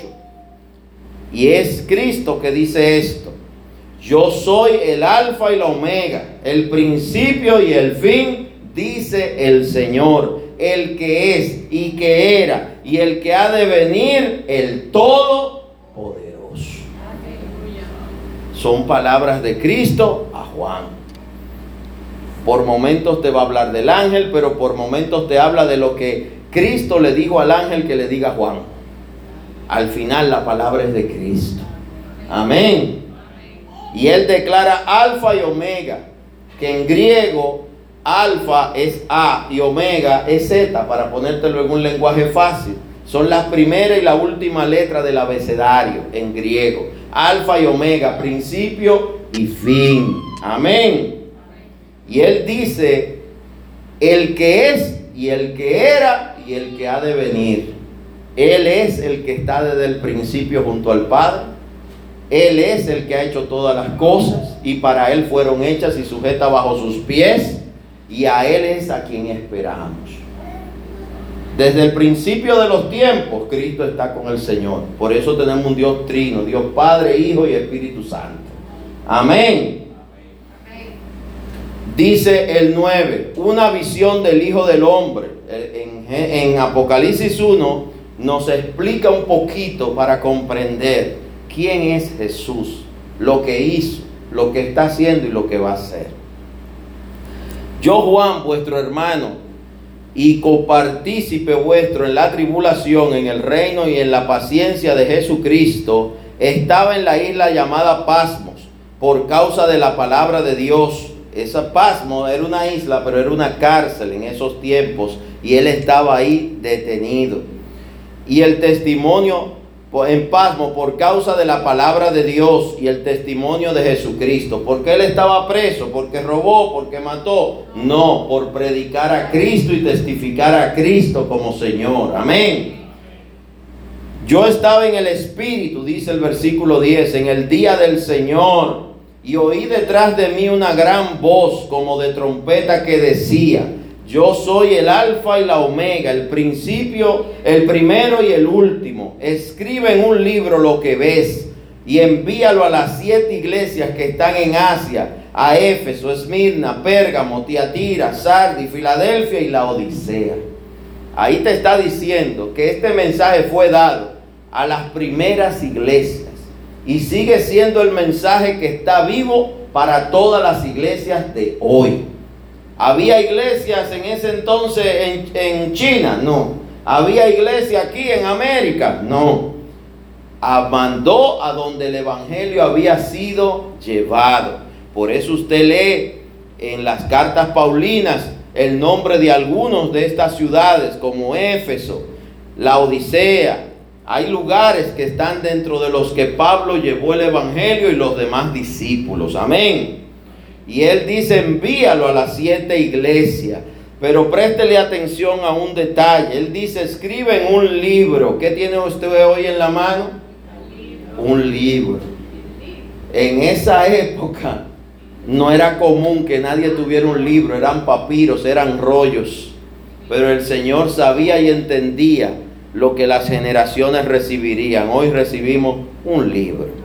y es Cristo que dice esto. Yo soy el alfa y la omega, el principio y el fin, dice el Señor, el que es y que era y el que ha de venir, el Todopoderoso. Son palabras de Cristo a Juan. Por momentos te va a hablar del ángel, pero por momentos te habla de lo que Cristo le dijo al ángel que le diga a Juan. Al final la palabra es de Cristo. Amén. Y él declara alfa y omega, que en griego alfa es A y omega es Z, para ponértelo en un lenguaje fácil. Son la primera y la última letra del abecedario en griego alfa y omega, principio y fin. Amén. Y él dice, el que es y el que era y el que ha de venir. Él es el que está desde el principio junto al Padre. Él es el que ha hecho todas las cosas y para Él fueron hechas y sujetas bajo sus pies. Y a Él es a quien esperamos. Desde el principio de los tiempos, Cristo está con el Señor. Por eso tenemos un Dios trino, Dios Padre, Hijo y Espíritu Santo. Amén. Dice el 9, una visión del Hijo del Hombre. En, Apocalipsis 1 nos explica un poquito para comprender quién es Jesús, lo que hizo, lo que está haciendo y lo que va a hacer. Yo, Juan, vuestro hermano, y copartícipe vuestro en la tribulación, en el reino y en la paciencia de Jesucristo, estaba en la isla llamada Pasmos por causa de la palabra de Dios. Esa Pasmos era una isla, pero era una cárcel en esos tiempos y él estaba ahí detenido. Y el testimonio en pasmo por causa de la palabra de Dios y el testimonio de Jesucristo. porque él estaba preso? ¿Porque robó? ¿Porque mató? No, por predicar a Cristo y testificar a Cristo como Señor. Amén. Yo estaba en el Espíritu, dice el versículo 10, en el día del Señor, y oí detrás de mí una gran voz como de trompeta que decía, yo soy el alfa y la omega, el principio, el primero y el último. Escribe en un libro lo que ves y envíalo a las siete iglesias que están en Asia, a Éfeso, Esmirna, Pérgamo, Tiatira, Sardi, Filadelfia y la Odisea. Ahí te está diciendo que este mensaje fue dado a las primeras iglesias y sigue siendo el mensaje que está vivo para todas las iglesias de hoy. ¿Había iglesias en ese entonces en, China? No. ¿Había iglesia aquí en América? No. Mandó a donde el Evangelio había sido llevado. Por eso usted lee en las cartas paulinas el nombre de algunos de estas ciudades como Éfeso, la Odisea. Hay lugares que están dentro de los que Pablo llevó el Evangelio y los demás discípulos. Amén. Y él dice, envíalo a las siete iglesias. Pero préstele atención a un detalle. Él dice, escribe en un libro. ¿Qué tiene usted hoy en la mano? Un libro. En esa época no era común que nadie tuviera un libro. Eran papiros, eran rollos. Pero el Señor sabía y entendía lo que las generaciones recibirían. Hoy recibimos un libro.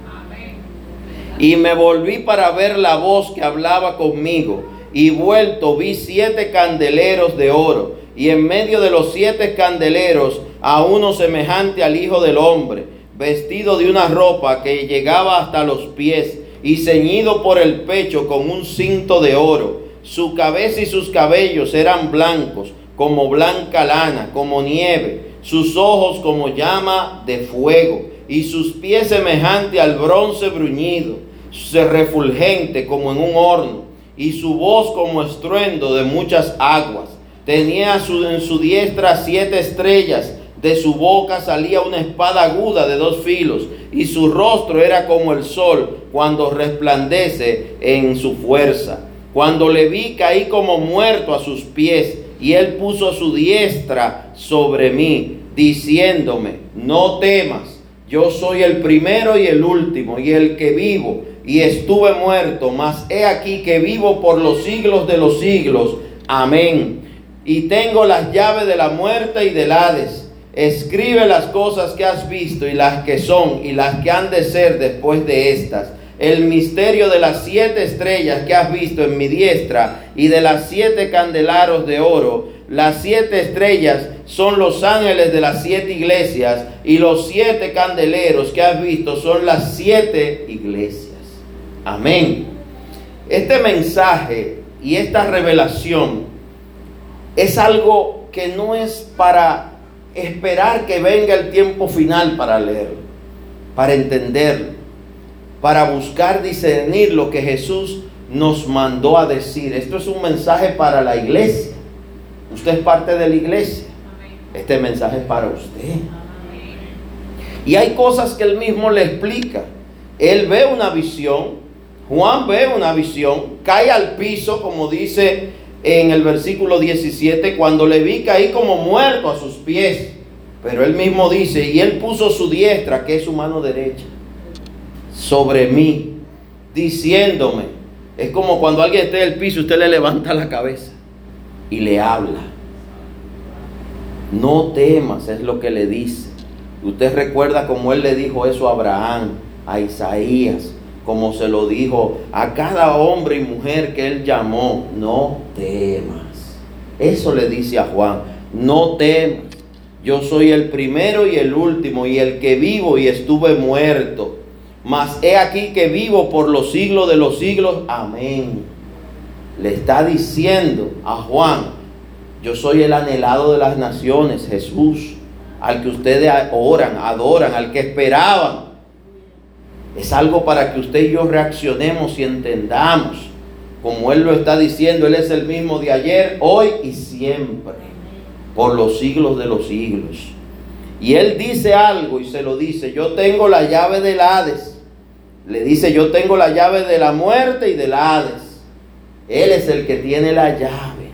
Y me volví para ver la voz que hablaba conmigo. Y vuelto vi siete candeleros de oro. Y en medio de los siete candeleros a uno semejante al Hijo del Hombre, vestido de una ropa que llegaba hasta los pies y ceñido por el pecho con un cinto de oro. Su cabeza y sus cabellos eran blancos, como blanca lana, como nieve, sus ojos como llama de fuego, y sus pies semejante al bronce bruñido refulgente como en un horno, y su voz como estruendo de muchas aguas. Tenía en su diestra siete estrellas, de su boca salía una espada aguda de dos filos, y su rostro era como el sol cuando resplandece en su fuerza. Cuando le vi caí como muerto a sus pies, y él puso su diestra sobre mí, diciéndome, no temas yo soy el primero y el último, y el que vivo, y estuve muerto, mas he aquí que vivo por los siglos de los siglos. Amén. Y tengo las llaves de la muerte y del Hades. Escribe las cosas que has visto y las que son y las que han de ser después de estas. El misterio de las siete estrellas que has visto en mi diestra y de las siete candelaros de oro. Las siete estrellas son los ángeles de las siete iglesias y los siete candeleros que has visto son las siete iglesias. Amén. Este mensaje y esta revelación es algo que no es para esperar que venga el tiempo final para leerlo, para entenderlo, para buscar discernir lo que Jesús nos mandó a decir. Esto es un mensaje para la iglesia. Usted es parte de la iglesia. Este mensaje es para usted. Y hay cosas que él mismo le explica. Él ve una visión, Juan ve una visión, cae al piso, como dice en el versículo 17, cuando le vi caí como muerto a sus pies. Pero él mismo dice, y él puso su diestra, que es su mano derecha, sobre mí, diciéndome, es como cuando alguien esté en el piso, usted le levanta la cabeza y le habla. No temas, es lo que le dice. Usted recuerda como él le dijo eso a Abraham, a Isaías, como se lo dijo a cada hombre y mujer que él llamó, no temas. Eso le dice a Juan, no temas. Yo soy el primero y el último y el que vivo y estuve muerto. Mas he aquí que vivo por los siglos de los siglos. Amén. Le está diciendo a Juan, yo soy el anhelado de las naciones, Jesús, al que ustedes oran, adoran, al que esperaban es algo para que usted y yo reaccionemos y entendamos. Como Él lo está diciendo, Él es el mismo de ayer, hoy y siempre, por los siglos de los siglos. Y Él dice algo y se lo dice, yo tengo la llave del Hades. Le dice, yo tengo la llave de la muerte y del Hades. Él es el que tiene la llave.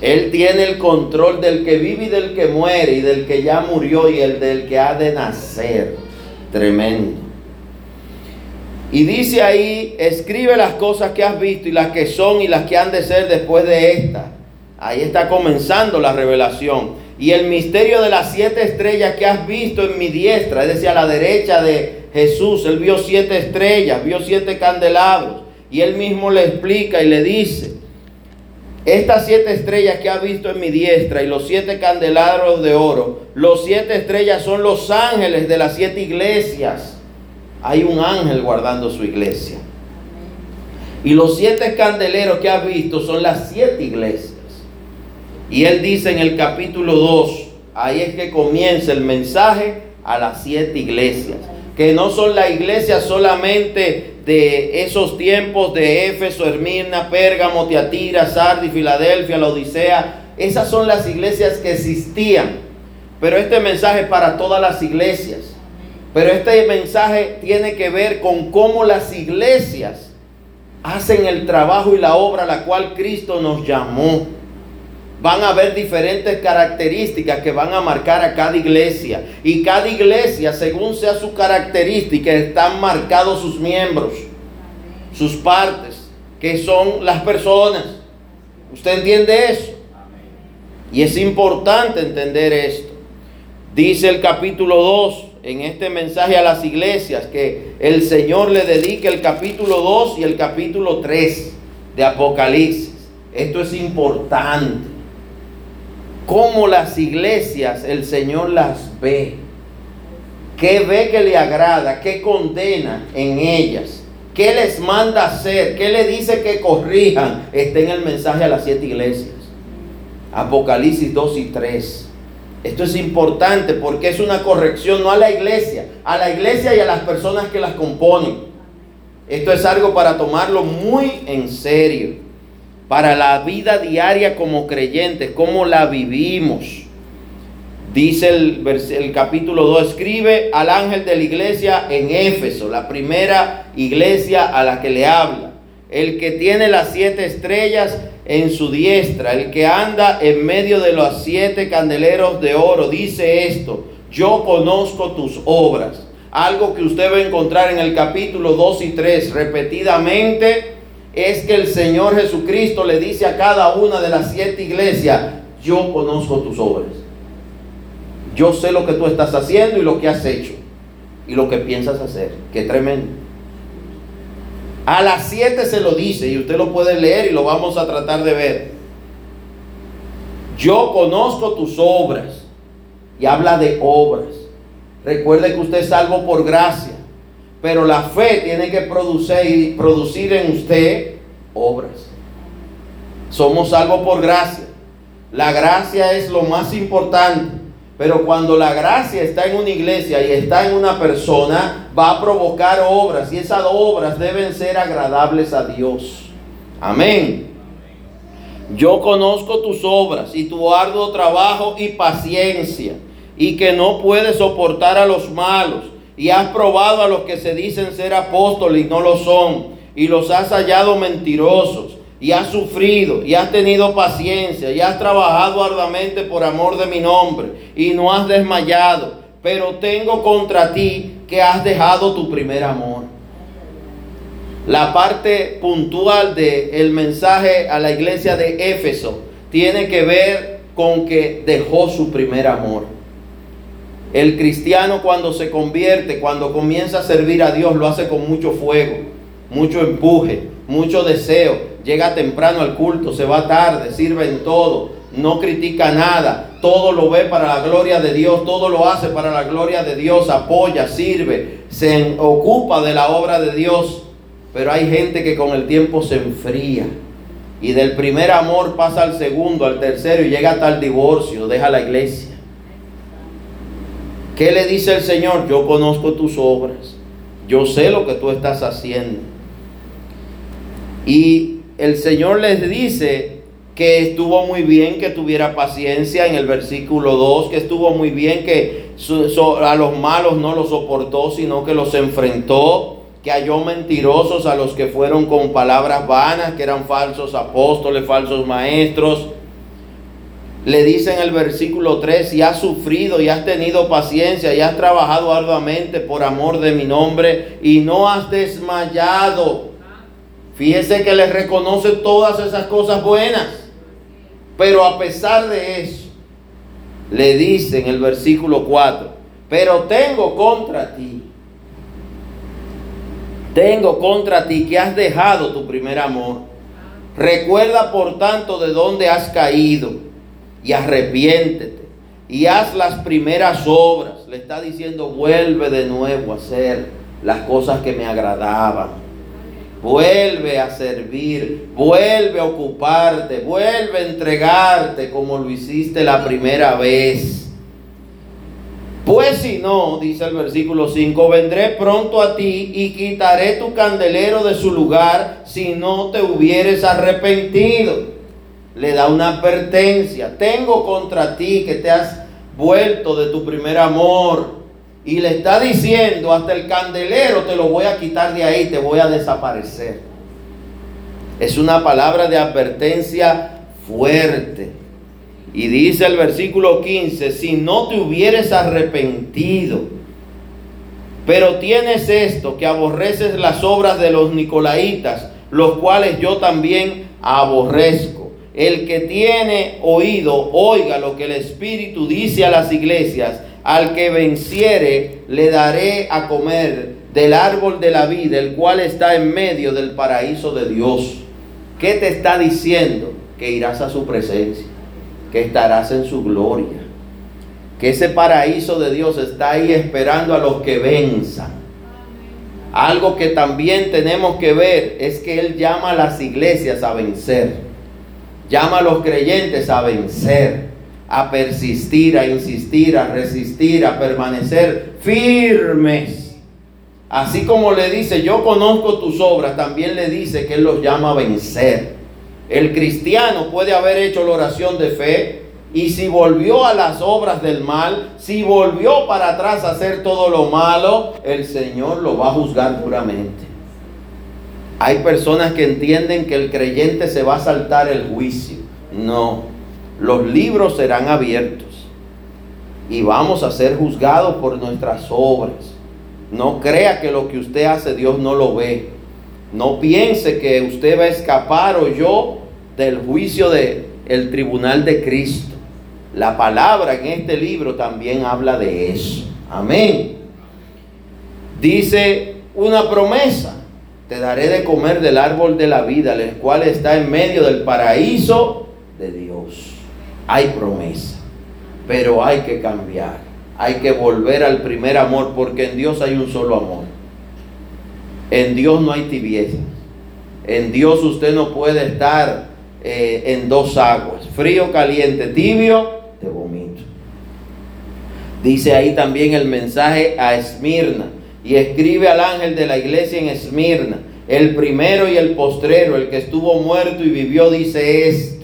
Él tiene el control del que vive y del que muere y del que ya murió y el del que ha de nacer. Tremendo. Y dice ahí, escribe las cosas que has visto y las que son y las que han de ser después de esta. Ahí está comenzando la revelación. Y el misterio de las siete estrellas que has visto en mi diestra, es decir, a la derecha de Jesús, él vio siete estrellas, vio siete candelabros. Y él mismo le explica y le dice, estas siete estrellas que has visto en mi diestra y los siete candelabros de oro, los siete estrellas son los ángeles de las siete iglesias hay un ángel guardando su iglesia. Y los siete candeleros que has visto son las siete iglesias. Y él dice en el capítulo 2, ahí es que comienza el mensaje a las siete iglesias. Que no son la iglesia solamente de esos tiempos de Éfeso, Hermina, Pérgamo, Tiatira, Sardi, Filadelfia, la Odisea. Esas son las iglesias que existían. Pero este mensaje es para todas las iglesias. Pero este mensaje tiene que ver con cómo las iglesias hacen el trabajo y la obra a la cual Cristo nos llamó. Van a haber diferentes características que van a marcar a cada iglesia. Y cada iglesia, según sea su característica, están marcados sus miembros, sus partes, que son las personas. ¿Usted entiende eso? Y es importante entender esto. Dice el capítulo 2 en este mensaje a las iglesias que el Señor le dedique el capítulo 2 y el capítulo 3 de Apocalipsis. Esto es importante. Cómo las iglesias el Señor las ve. ¿Qué ve que le agrada? ¿Qué condena en ellas? ¿Qué les manda hacer? ¿Qué le dice que corrijan? Está en el mensaje a las siete iglesias. Apocalipsis 2 y 3. Esto es importante porque es una corrección no a la iglesia, a la iglesia y a las personas que las componen. Esto es algo para tomarlo muy en serio, para la vida diaria como creyentes, cómo la vivimos. Dice el, el capítulo 2, escribe al ángel de la iglesia en Éfeso, la primera iglesia a la que le habla. El que tiene las siete estrellas en su diestra, el que anda en medio de los siete candeleros de oro, dice esto, yo conozco tus obras. Algo que usted va a encontrar en el capítulo 2 y 3 repetidamente es que el Señor Jesucristo le dice a cada una de las siete iglesias, yo conozco tus obras. Yo sé lo que tú estás haciendo y lo que has hecho y lo que piensas hacer. Qué tremendo. A las siete se lo dice y usted lo puede leer y lo vamos a tratar de ver. Yo conozco tus obras y habla de obras. Recuerde que usted es salvo por gracia, pero la fe tiene que producir, producir en usted obras. Somos salvos por gracia. La gracia es lo más importante. Pero cuando la gracia está en una iglesia y está en una persona, va a provocar obras y esas obras deben ser agradables a Dios. Amén. Yo conozco tus obras y tu arduo trabajo y paciencia y que no puedes soportar a los malos y has probado a los que se dicen ser apóstoles y no lo son y los has hallado mentirosos y has sufrido y has tenido paciencia y has trabajado arduamente por amor de mi nombre y no has desmayado, pero tengo contra ti que has dejado tu primer amor. La parte puntual del el mensaje a la iglesia de Éfeso tiene que ver con que dejó su primer amor. El cristiano cuando se convierte, cuando comienza a servir a Dios, lo hace con mucho fuego, mucho empuje, mucho deseo, llega temprano al culto, se va tarde, sirve en todo, no critica nada, todo lo ve para la gloria de Dios, todo lo hace para la gloria de Dios, apoya, sirve, se ocupa de la obra de Dios. Pero hay gente que con el tiempo se enfría y del primer amor pasa al segundo, al tercero y llega hasta el divorcio, deja la iglesia. ¿Qué le dice el Señor? Yo conozco tus obras, yo sé lo que tú estás haciendo. Y el Señor les dice que estuvo muy bien que tuviera paciencia en el versículo 2, que estuvo muy bien que a los malos no los soportó, sino que los enfrentó, que halló mentirosos a los que fueron con palabras vanas, que eran falsos apóstoles, falsos maestros. Le dice en el versículo 3, y has sufrido y has tenido paciencia y has trabajado arduamente por amor de mi nombre y no has desmayado. Fíjese que les reconoce todas esas cosas buenas. Pero a pesar de eso, le dice en el versículo 4, pero tengo contra ti, tengo contra ti que has dejado tu primer amor. Recuerda por tanto de dónde has caído y arrepiéntete y haz las primeras obras. Le está diciendo, vuelve de nuevo a hacer las cosas que me agradaban Vuelve a servir, vuelve a ocuparte, vuelve a entregarte como lo hiciste la primera vez. Pues si no, dice el versículo 5, vendré pronto a ti y quitaré tu candelero de su lugar si no te hubieres arrepentido. Le da una advertencia, tengo contra ti que te has vuelto de tu primer amor y le está diciendo, hasta el candelero te lo voy a quitar de ahí, te voy a desaparecer. Es una palabra de advertencia fuerte. Y dice el versículo 15, si no te hubieres arrepentido, pero tienes esto, que aborreces las obras de los nicolaitas, los cuales yo también aborrezco. El que tiene oído, oiga lo que el Espíritu dice a las iglesias al que venciere le daré a comer del árbol de la vida, el cual está en medio del paraíso de Dios. ¿Qué te está diciendo? Que irás a su presencia, que estarás en su gloria, que ese paraíso de Dios está ahí esperando a los que venzan. Algo que también tenemos que ver es que Él llama a las iglesias a vencer, llama a los creyentes a vencer a persistir, a insistir, a resistir, a permanecer firmes. Así como le dice, yo conozco tus obras, también le dice que Él los llama a vencer. El cristiano puede haber hecho la oración de fe y si volvió a las obras del mal, si volvió para atrás a hacer todo lo malo, el Señor lo va a juzgar duramente. Hay personas que entienden que el creyente se va a saltar el juicio. No, los libros serán abiertos. y vamos a ser juzgados por nuestras obras. No crea que lo que usted hace Dios no lo ve. No piense que usted va a escapar o yo del juicio del el tribunal de Cristo. La palabra en este libro también habla de eso. Amén. Dice una promesa. Te daré de comer del árbol de la vida, el cual está en medio del paraíso. Hay promesa, pero hay que cambiar. Hay que volver al primer amor, porque en Dios hay un solo amor. En Dios no hay tibieza. En Dios usted no puede estar eh, en dos aguas, frío, caliente, tibio, te vomito. Dice ahí también el mensaje a Esmirna y escribe al ángel de la iglesia en Esmirna, el primero y el postrero, el que estuvo muerto y vivió, dice esto.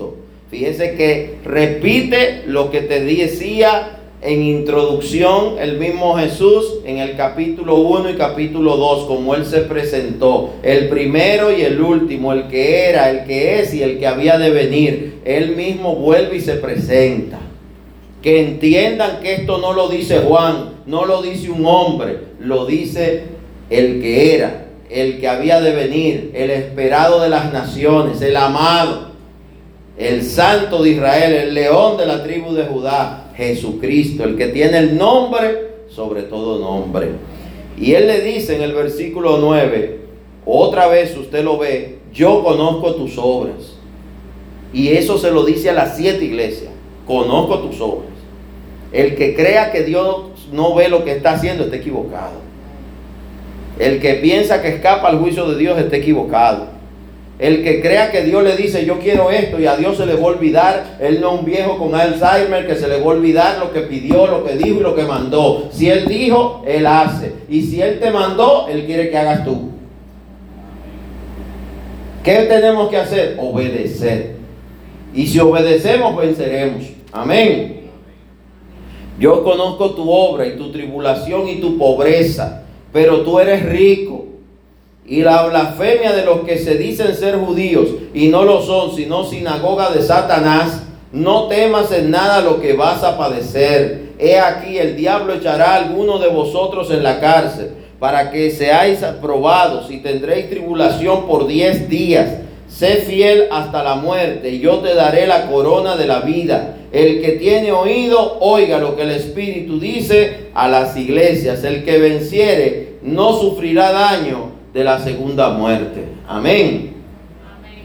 Fíjese que repite lo que te decía en introducción el mismo Jesús en el capítulo 1 y capítulo 2, como Él se presentó, el primero y el último, el que era, el que es y el que había de venir. Él mismo vuelve y se presenta. Que entiendan que esto no lo dice Juan, no lo dice un hombre, lo dice el que era, el que había de venir, el esperado de las naciones, el amado, el santo de Israel, el león de la tribu de Judá, Jesucristo, el que tiene el nombre sobre todo nombre. Y él le dice en el versículo 9, otra vez usted lo ve, yo conozco tus obras. Y eso se lo dice a las siete iglesias, conozco tus obras. El que crea que Dios no ve lo que está haciendo está equivocado. El que piensa que escapa al juicio de Dios está equivocado. El que crea que Dios le dice yo quiero esto y a Dios se le va a olvidar, él no es un viejo con Alzheimer que se le va a olvidar lo que pidió, lo que dijo y lo que mandó. Si él dijo, él hace. Y si él te mandó, él quiere que hagas tú. ¿Qué tenemos que hacer? Obedecer. Y si obedecemos, venceremos. Amén. Yo conozco tu obra y tu tribulación y tu pobreza, pero tú eres rico y la blasfemia de los que se dicen ser judíos y no lo son, sino sinagoga de Satanás, no temas en nada lo que vas a padecer. He aquí, el diablo echará a alguno de vosotros en la cárcel, para que seáis aprobados y tendréis tribulación por diez días. Sé fiel hasta la muerte, y yo te daré la corona de la vida. El que tiene oído, oiga lo que el Espíritu dice a las iglesias. El que venciere, no sufrirá daño de la segunda muerte. Amén.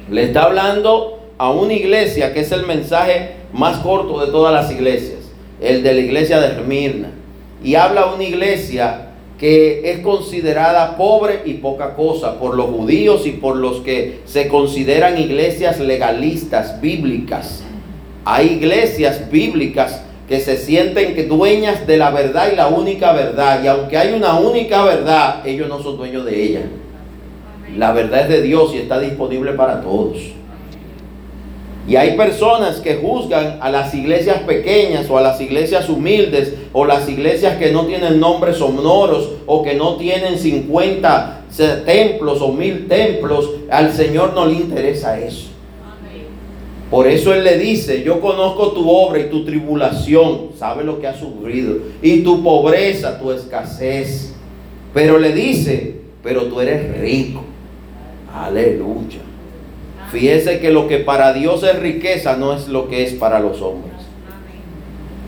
Le está hablando a una iglesia que es el mensaje más corto de todas las iglesias, el de la iglesia de Esmirna. Y habla a una iglesia que es considerada pobre y poca cosa por los judíos y por los que se consideran iglesias legalistas, bíblicas. Hay iglesias bíblicas que se sienten que dueñas de la verdad y la única verdad. Y aunque hay una única verdad, ellos no son dueños de ella. La verdad es de Dios y está disponible para todos. Y hay personas que juzgan a las iglesias pequeñas o a las iglesias humildes o las iglesias que no tienen nombres sonoros o que no tienen 50 templos o mil templos. Al Señor no le interesa eso. Por eso Él le dice, yo conozco tu obra y tu tribulación, sabe lo que has sufrido, y tu pobreza, tu escasez. Pero le dice, pero tú eres rico. Aleluya. Fíjese que lo que para Dios es riqueza no es lo que es para los hombres.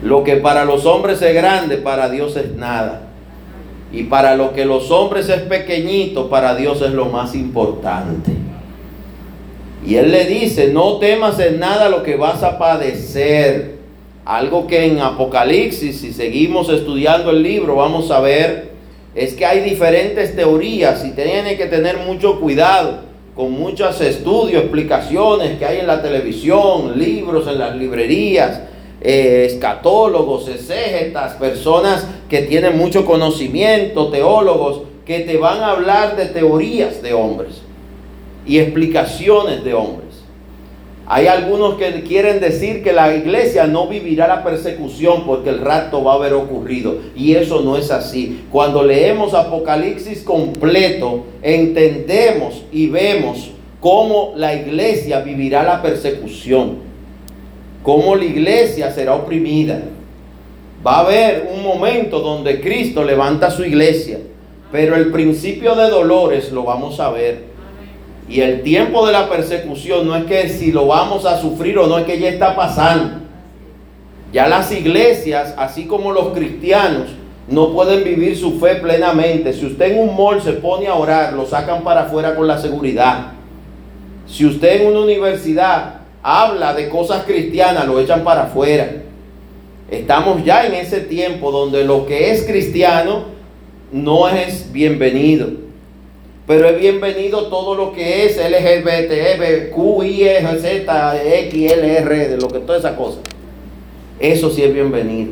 Lo que para los hombres es grande, para Dios es nada. Y para lo que los hombres es pequeñito, para Dios es lo más importante. Y Él le dice, no temas en nada lo que vas a padecer. Algo que en Apocalipsis, si seguimos estudiando el libro, vamos a ver es que hay diferentes teorías y tiene que tener mucho cuidado con muchos estudios, explicaciones que hay en la televisión, libros en las librerías, eh, escatólogos, exégetas, personas que tienen mucho conocimiento, teólogos, que te van a hablar de teorías de hombres y explicaciones de hombres. Hay algunos que quieren decir que la iglesia no vivirá la persecución porque el rapto va a haber ocurrido. Y eso no es así. Cuando leemos Apocalipsis completo, entendemos y vemos cómo la iglesia vivirá la persecución. Cómo la iglesia será oprimida. Va a haber un momento donde Cristo levanta su iglesia, pero el principio de dolores lo vamos a ver. Y el tiempo de la persecución no es que si lo vamos a sufrir o no, es que ya está pasando. Ya las iglesias, así como los cristianos, no pueden vivir su fe plenamente. Si usted en un mall se pone a orar, lo sacan para afuera con la seguridad. Si usted en una universidad habla de cosas cristianas, lo echan para afuera. Estamos ya en ese tiempo donde lo que es cristiano no es bienvenido. Pero es bienvenido todo lo que es LGBT, Q, I, e, Z, R, de lo que toda esa cosa. Eso sí es bienvenido.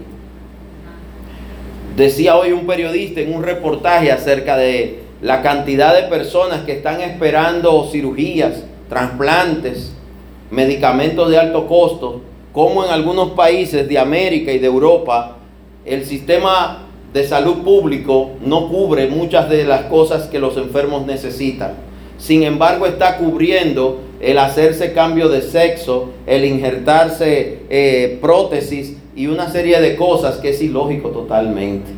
Decía hoy un periodista en un reportaje acerca de la cantidad de personas que están esperando cirugías, trasplantes, medicamentos de alto costo, como en algunos países de América y de Europa el sistema de salud público no cubre muchas de las cosas que los enfermos necesitan. Sin embargo, está cubriendo el hacerse cambio de sexo, el injertarse eh, prótesis y una serie de cosas que es ilógico totalmente.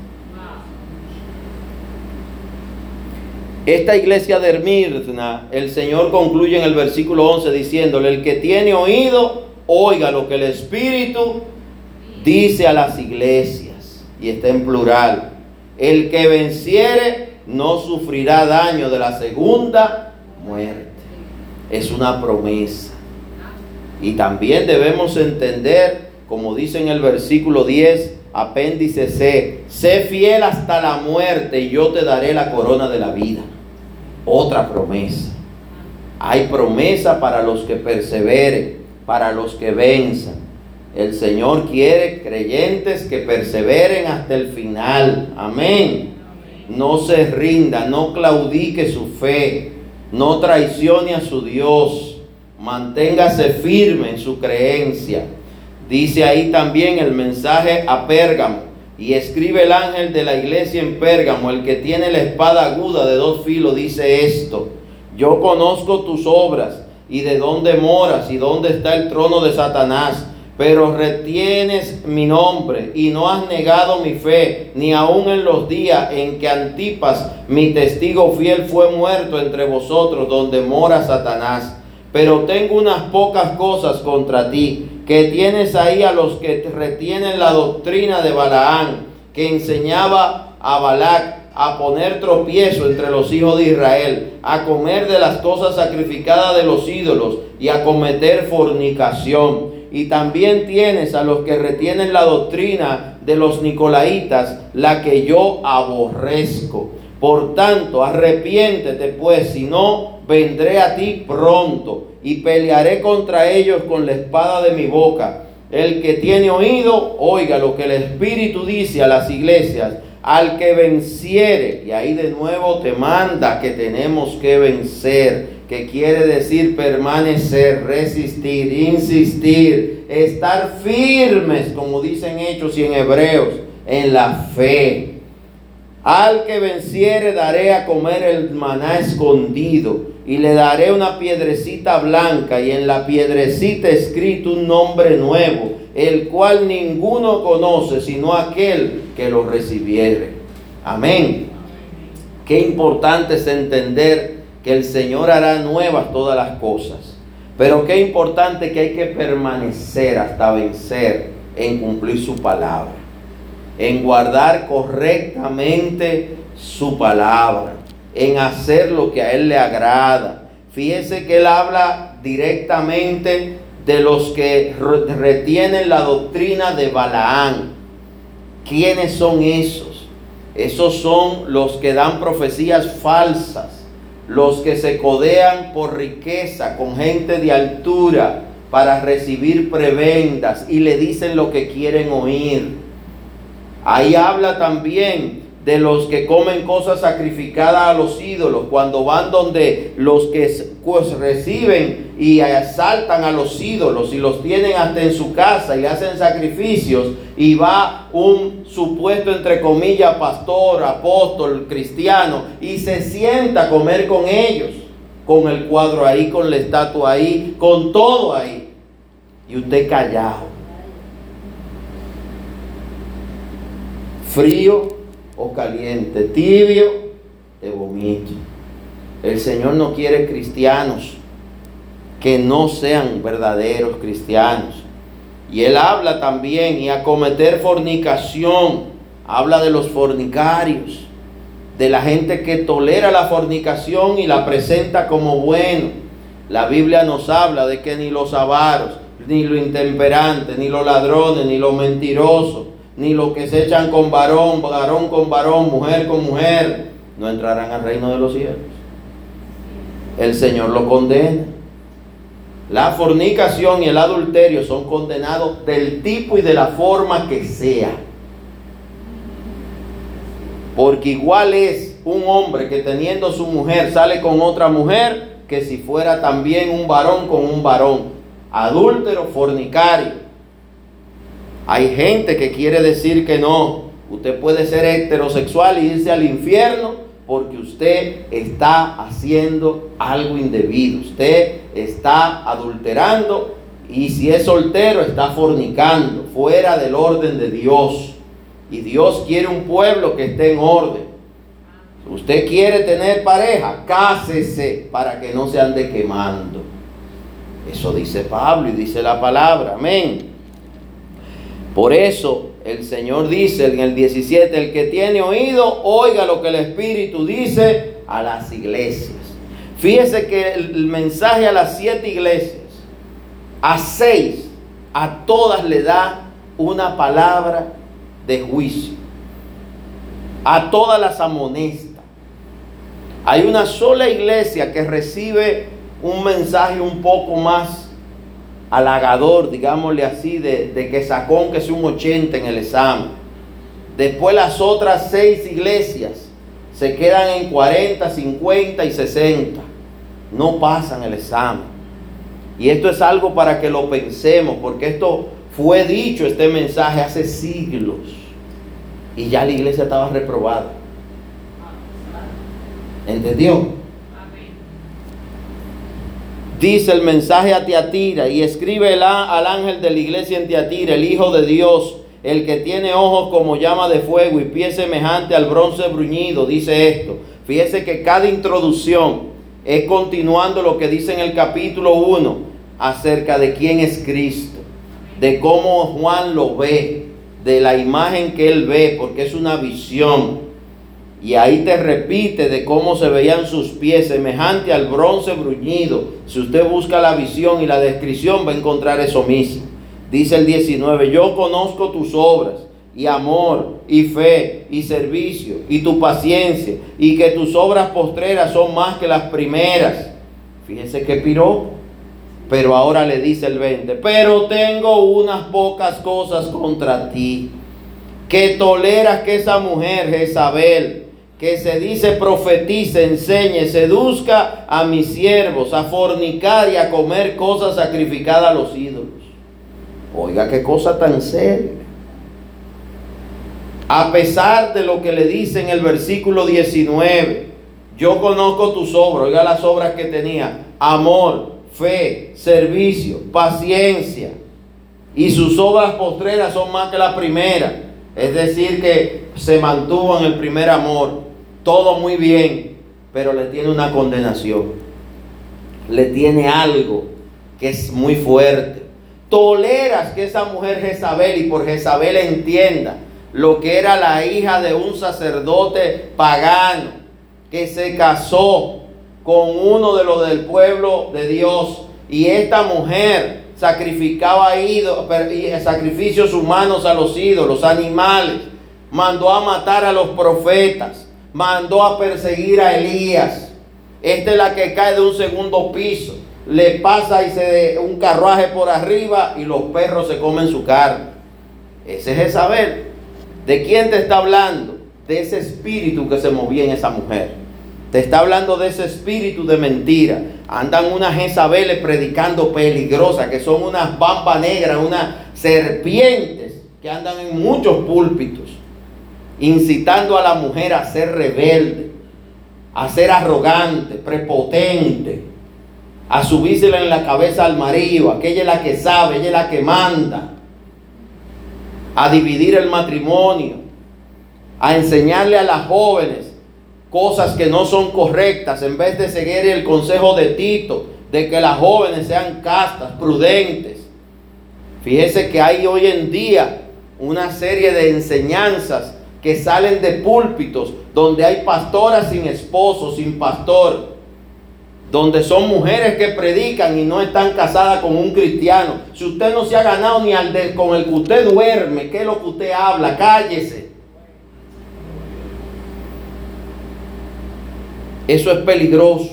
Esta iglesia de Hermirna, el Señor concluye en el versículo 11 diciéndole, el que tiene oído, oiga lo que el Espíritu dice a las iglesias. Y está en plural. El que venciere no sufrirá daño de la segunda muerte. Es una promesa. Y también debemos entender, como dice en el versículo 10, apéndice C, sé fiel hasta la muerte y yo te daré la corona de la vida. Otra promesa. Hay promesa para los que perseveren, para los que venzan. El Señor quiere creyentes que perseveren hasta el final. Amén. No se rinda, no claudique su fe, no traicione a su Dios. Manténgase firme en su creencia. Dice ahí también el mensaje a Pérgamo. Y escribe el ángel de la iglesia en Pérgamo, el que tiene la espada aguda de dos filos, dice esto. Yo conozco tus obras y de dónde moras y dónde está el trono de Satanás. Pero retienes mi nombre y no has negado mi fe, ni aun en los días en que Antipas, mi testigo fiel, fue muerto entre vosotros, donde mora Satanás. Pero tengo unas pocas cosas contra ti que tienes ahí a los que retienen la doctrina de Balaán, que enseñaba a Balac a poner tropiezo entre los hijos de Israel, a comer de las cosas sacrificadas de los ídolos y a cometer fornicación. Y también tienes a los que retienen la doctrina de los nicolaitas, la que yo aborrezco. Por tanto, arrepiéntete pues, si no, vendré a ti pronto y pelearé contra ellos con la espada de mi boca. El que tiene oído, oiga lo que el Espíritu dice a las iglesias. Al que venciere, y ahí de nuevo te manda que tenemos que vencer, que quiere decir permanecer, resistir, insistir, estar firmes, como dicen hechos y en hebreos, en la fe. Al que venciere daré a comer el maná escondido y le daré una piedrecita blanca y en la piedrecita escrito un nombre nuevo, el cual ninguno conoce sino aquel que lo recibiere. Amén. Qué importante es entender que el Señor hará nuevas todas las cosas. Pero qué importante que hay que permanecer hasta vencer en cumplir su palabra, en guardar correctamente su palabra en hacer lo que a Él le agrada. Fíjese que Él habla directamente de los que retienen la doctrina de Balaán. ¿Quiénes son esos? Esos son los que dan profecías falsas, los que se codean por riqueza con gente de altura para recibir prebendas y le dicen lo que quieren oír. Ahí habla también de los que comen cosas sacrificadas a los ídolos, cuando van donde los que pues, reciben y asaltan a los ídolos y los tienen hasta en su casa y hacen sacrificios y va un supuesto entre comillas pastor, apóstol, cristiano y se sienta a comer con ellos, con el cuadro ahí, con la estatua ahí, con todo ahí. Y usted callado. frío o caliente, tibio, te vomito. El Señor no quiere cristianos que no sean verdaderos cristianos. Y Él habla también y a cometer fornicación. Habla de los fornicarios, de la gente que tolera la fornicación y la presenta como bueno. La Biblia nos habla de que ni los avaros, ni los intemperantes, ni los ladrones, ni los mentirosos, ni los que se echan con varón, varón con varón, mujer con mujer, no entrarán al reino de los cielos. El Señor lo condena. La fornicación y el adulterio son condenados del tipo y de la forma que sea. Porque igual es un hombre que teniendo su mujer sale con otra mujer que si fuera también un varón con un varón adúltero, fornicario. Hay gente que quiere decir que no. Usted puede ser heterosexual y irse al infierno porque usted está haciendo algo indebido. Usted está adulterando y si es soltero está fornicando fuera del orden de Dios. Y Dios quiere un pueblo que esté en orden. Usted quiere tener pareja, cásese para que no se ande quemando. Eso dice Pablo y dice la palabra. Amén. Por eso el Señor dice en el 17, el que tiene oído, oiga lo que el Espíritu dice a las iglesias. Fíjese que el mensaje a las siete iglesias, a seis, a todas le da una palabra de juicio. A todas las amonesta. Hay una sola iglesia que recibe un mensaje un poco más halagador, digámosle así, de, que sacó que es un 80 en el examen. Después las otras seis iglesias se quedan en 40, 50 y 60. No pasan el examen. Y esto es algo para que lo pensemos, porque esto fue dicho, este mensaje, hace siglos. Y ya la iglesia estaba reprobada. ¿Entendió? Dice el mensaje a Tiatira y escribe al ángel de la iglesia en Tiatira, el Hijo de Dios, el que tiene ojos como llama de fuego y pie semejante al bronce bruñido, dice esto. Fíjese que cada introducción es continuando lo que dice en el capítulo 1 acerca de quién es Cristo, de cómo Juan lo ve, de la imagen que él ve, porque es una visión. Y ahí te repite de cómo se veían sus pies, semejante al bronce bruñido. Si usted busca la visión y la descripción, va a encontrar eso mismo. Dice el 19, yo conozco tus obras y amor y fe y servicio y tu paciencia y que tus obras postreras son más que las primeras. Fíjense que piró. Pero ahora le dice el 20, pero tengo unas pocas cosas contra ti, que toleras que esa mujer, Jezabel, que se dice profetice, enseñe, seduzca a mis siervos a fornicar y a comer cosas sacrificadas a los ídolos. Oiga, qué cosa tan seria. A pesar de lo que le dice en el versículo 19, yo conozco tus obras, oiga las obras que tenía, amor, fe, servicio, paciencia, y sus obras postreras son más que las primeras. Es decir, que se mantuvo en el primer amor todo muy bien, pero le tiene una condenación. Le tiene algo que es muy fuerte. Toleras que esa mujer Jezabel, y por Jezabel entienda lo que era la hija de un sacerdote pagano, que se casó con uno de los del pueblo de Dios. Y esta mujer sacrificaba sacrificios humanos a los ídolos, animales. Mandó a matar a los profetas mandó a perseguir a Elías. Esta es la que cae de un segundo piso. Le pasa y se un carruaje por arriba y los perros se comen su carne. Ese es saber ¿De quién te está hablando? De ese espíritu que se movía en esa mujer. Te está hablando de ese espíritu de mentira. Andan unas Jezabeles predicando peligrosas, que son unas bambas negras, unas serpientes que andan en muchos púlpitos incitando a la mujer a ser rebelde, a ser arrogante, prepotente, a subírsela en la cabeza al marido, aquella es la que sabe, ella es la que manda, a dividir el matrimonio. a enseñarle a las jóvenes cosas que no son correctas, en vez de seguir el consejo de Tito, de que las jóvenes sean castas, prudentes. Fíjese que hay hoy en día una serie de enseñanzas que salen de púlpitos donde hay pastoras sin esposo, sin pastor, donde son mujeres que predican y no están casadas con un cristiano. Si usted no se ha ganado ni al de, con el que usted duerme, ¿qué es lo que usted habla? Cállese. Eso es peligroso,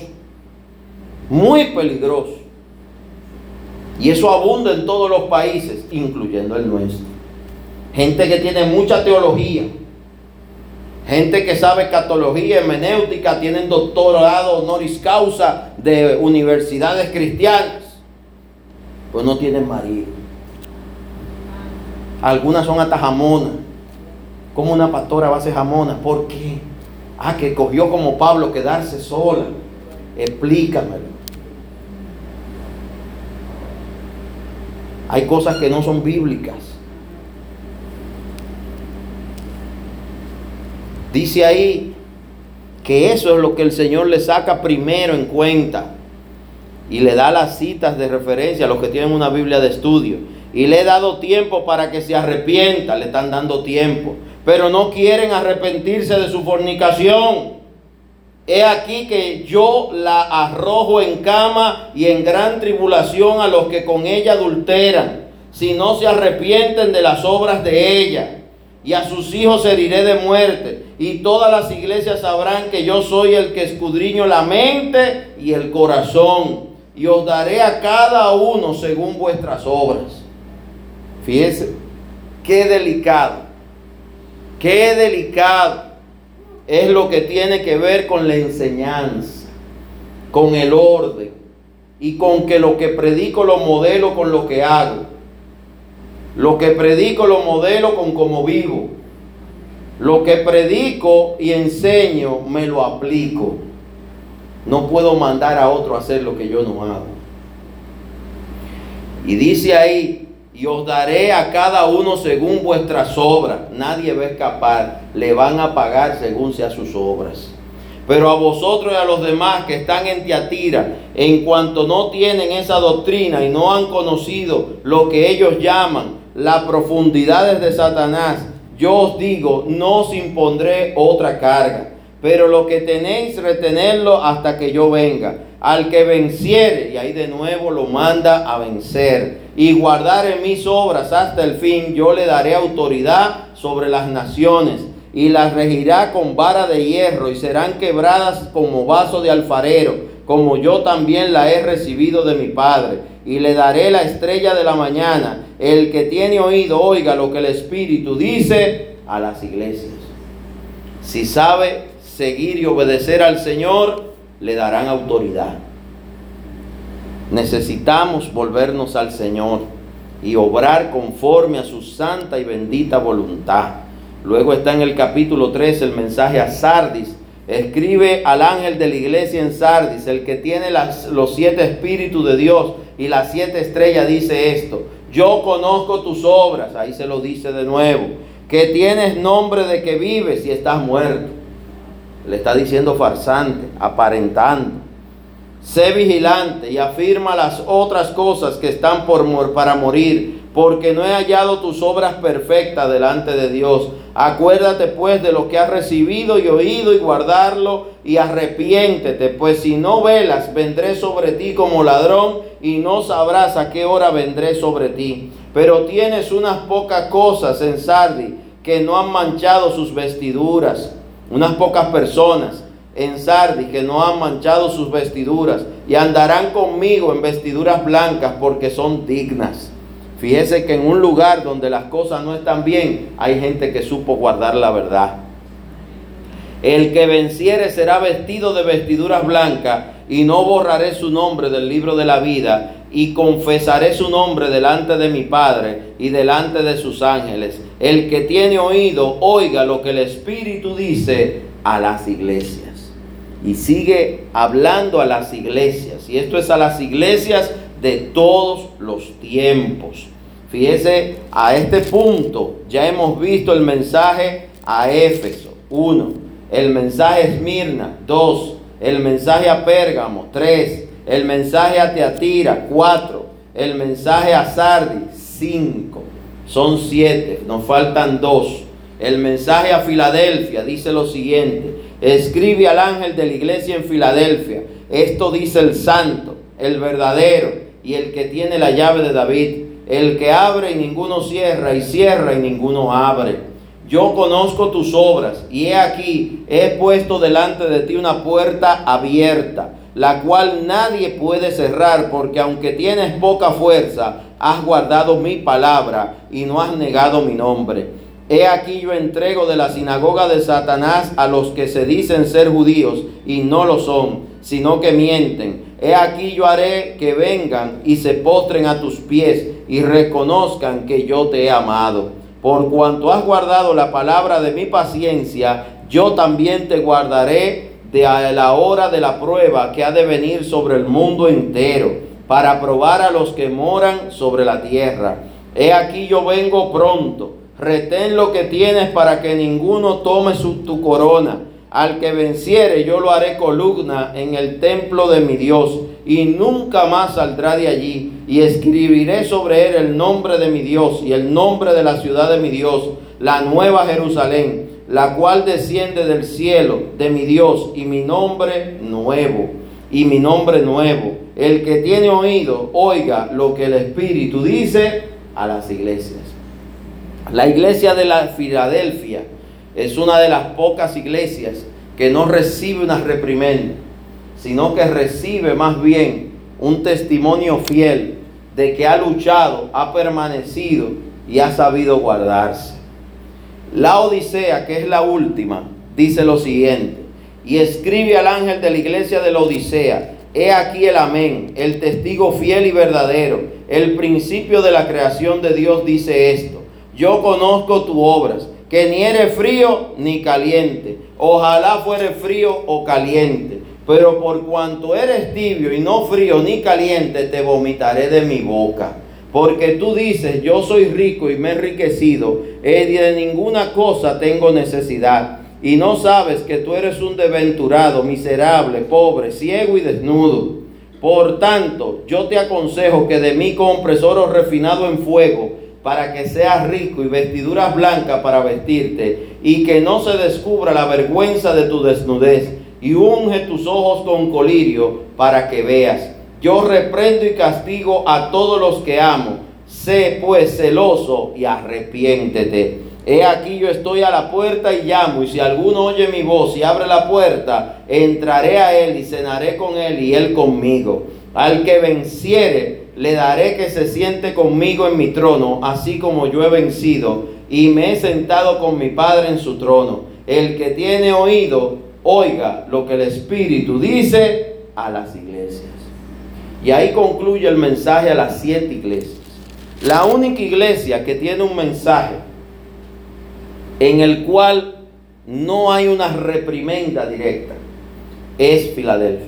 muy peligroso. Y eso abunda en todos los países, incluyendo el nuestro. Gente que tiene mucha teología, gente que sabe catología, hermenéutica, tienen doctorado honoris causa de universidades cristianas, pues no tienen marido. Algunas son hasta jamonas. ¿Cómo una pastora va a ser jamona? ¿Por qué? Ah, que cogió como Pablo quedarse sola. Explícamelo. Hay cosas que no son bíblicas. Dice ahí que eso es lo que el Señor le saca primero en cuenta. Y le da las citas de referencia a los que tienen una Biblia de estudio. Y le he dado tiempo para que se arrepienta. Le están dando tiempo pero no quieren arrepentirse de su fornicación. He aquí que yo la arrojo en cama y en gran tribulación a los que con ella adulteran, si no se arrepienten de las obras de ella. Y a sus hijos heriré de muerte. Y todas las iglesias sabrán que yo soy el que escudriño la mente y el corazón. Y os daré a cada uno según vuestras obras. Fíjese, qué delicado Qué delicado es lo que tiene que ver con la enseñanza, con el orden y con que lo que predico lo modelo con lo que hago. Lo que predico lo modelo con cómo vivo. Lo que predico y enseño me lo aplico. No puedo mandar a otro a hacer lo que yo no hago. Y dice ahí, y os daré a cada uno según vuestras obras. Nadie va a escapar, le van a pagar según sea sus obras. Pero a vosotros y a los demás que están en Tiatira, en cuanto no tienen esa doctrina y no han conocido lo que ellos llaman las profundidades de Satanás, yo os digo, no os impondré otra carga. Pero lo que tenéis, retenerlo hasta que yo venga. Al que venciere, y ahí de nuevo lo manda a vencer y guardar en mis obras hasta el fin, yo le daré autoridad sobre las naciones y las regirá con vara de hierro y serán quebradas como vaso de alfarero, como yo también la he recibido de mi Padre. Y le daré la estrella de la mañana. El que tiene oído, oiga lo que el Espíritu dice a las iglesias. Si sabe seguir y obedecer al Señor, le darán autoridad. Necesitamos volvernos al Señor y obrar conforme a su santa y bendita voluntad. Luego está en el capítulo 3 el mensaje a Sardis. Escribe al ángel de la iglesia en Sardis, el que tiene los siete espíritus de Dios y las siete estrellas, dice esto. Yo conozco tus obras, ahí se lo dice de nuevo, que tienes nombre de que vives y estás muerto. Le está diciendo farsante, aparentando sé vigilante y afirma las otras cosas que están por para morir, porque no he hallado tus obras perfectas delante de Dios. Acuérdate pues de lo que has recibido y oído y guardarlo y arrepiéntete, pues si no velas, vendré sobre ti como ladrón y no sabrás a qué hora vendré sobre ti. Pero tienes unas pocas cosas en Sardi que no han manchado sus vestiduras, unas pocas personas en Sardi que no han manchado sus vestiduras y andarán conmigo en vestiduras blancas porque son dignas. Fíjese que en un lugar donde las cosas no están bien, hay gente que supo guardar la verdad. El que venciere será vestido de vestiduras blancas y no borraré su nombre del libro de la vida y confesaré su nombre delante de mi Padre y delante de sus ángeles. El que tiene oído, oiga lo que el Espíritu dice a las iglesias y sigue hablando a las iglesias. Y esto es a las iglesias de todos los tiempos. Fíjese, a este punto ya hemos visto el mensaje a Éfeso, 1. El mensaje a Esmirna, 2. El mensaje a Pérgamo, 3. El mensaje a Teatira, 4. El mensaje a Sardis, 5. Son 7, nos faltan 2. El mensaje a Filadelfia dice lo siguiente. Escribe al ángel de la iglesia en Filadelfia. Esto dice el santo, el verdadero y el que tiene la llave de David. El que abre y ninguno cierra y cierra y ninguno abre. Yo conozco tus obras y he aquí, he puesto delante de ti una puerta abierta, la cual nadie puede cerrar, porque aunque tienes poca fuerza, has guardado mi palabra y no has negado mi nombre. He aquí yo entrego de la sinagoga de Satanás a los que se dicen ser judíos y no lo son, sino que mienten. He aquí yo haré que vengan y se postren a tus pies y reconozcan que yo te he amado. Por cuanto has guardado la palabra de mi paciencia, yo también te guardaré de la hora de la prueba que ha de venir sobre el mundo entero, para probar a los que moran sobre la tierra. He aquí yo vengo pronto retén lo que tienes para que ninguno tome su, tu corona. Al que venciere yo lo haré columna en el templo de mi Dios y nunca más saldrá de allí. Y escribiré sobre él el nombre de mi Dios y el nombre de la ciudad de mi Dios, la nueva Jerusalén, la cual desciende del cielo de mi Dios y mi nombre nuevo. Y mi nombre nuevo. El que tiene oído, oiga lo que el Espíritu dice a las iglesias. La iglesia de la Filadelfia es una de las pocas iglesias que no recibe una reprimenda, sino que recibe más bien un testimonio fiel de que ha luchado, ha permanecido y ha sabido guardarse. La Odisea, que es la última, dice lo siguiente, y escribe al ángel de la iglesia de la Odisea, he aquí el amén, el testigo fiel y verdadero, el principio de la creación de Dios dice esto yo conozco tus obras, que ni eres frío ni caliente. Ojalá fuere frío o caliente. Pero por cuanto eres tibio y no frío ni caliente, te vomitaré de mi boca. Porque tú dices, yo soy rico y me he enriquecido, y de ninguna cosa tengo necesidad. Y no sabes que tú eres un desventurado, miserable, pobre, ciego y desnudo. Por tanto, yo te aconsejo que de mí compres oro refinado en fuego para que seas rico y vestiduras blancas para vestirte, y que no se descubra la vergüenza de tu desnudez, y unge tus ojos con colirio para que veas. Yo reprendo y castigo a todos los que amo. Sé pues celoso y arrepiéntete. He aquí yo estoy a la puerta y llamo, y si alguno oye mi voz y abre la puerta, entraré a él y cenaré con él y él conmigo. Al que venciere, le daré que se siente conmigo en mi trono, así como yo he vencido y me he sentado con mi Padre en su trono. El que tiene oído, oiga lo que el Espíritu dice a las iglesias. Y ahí concluye el mensaje a las siete iglesias. La única iglesia que tiene un mensaje en el cual no hay una reprimenda directa es Filadelfia.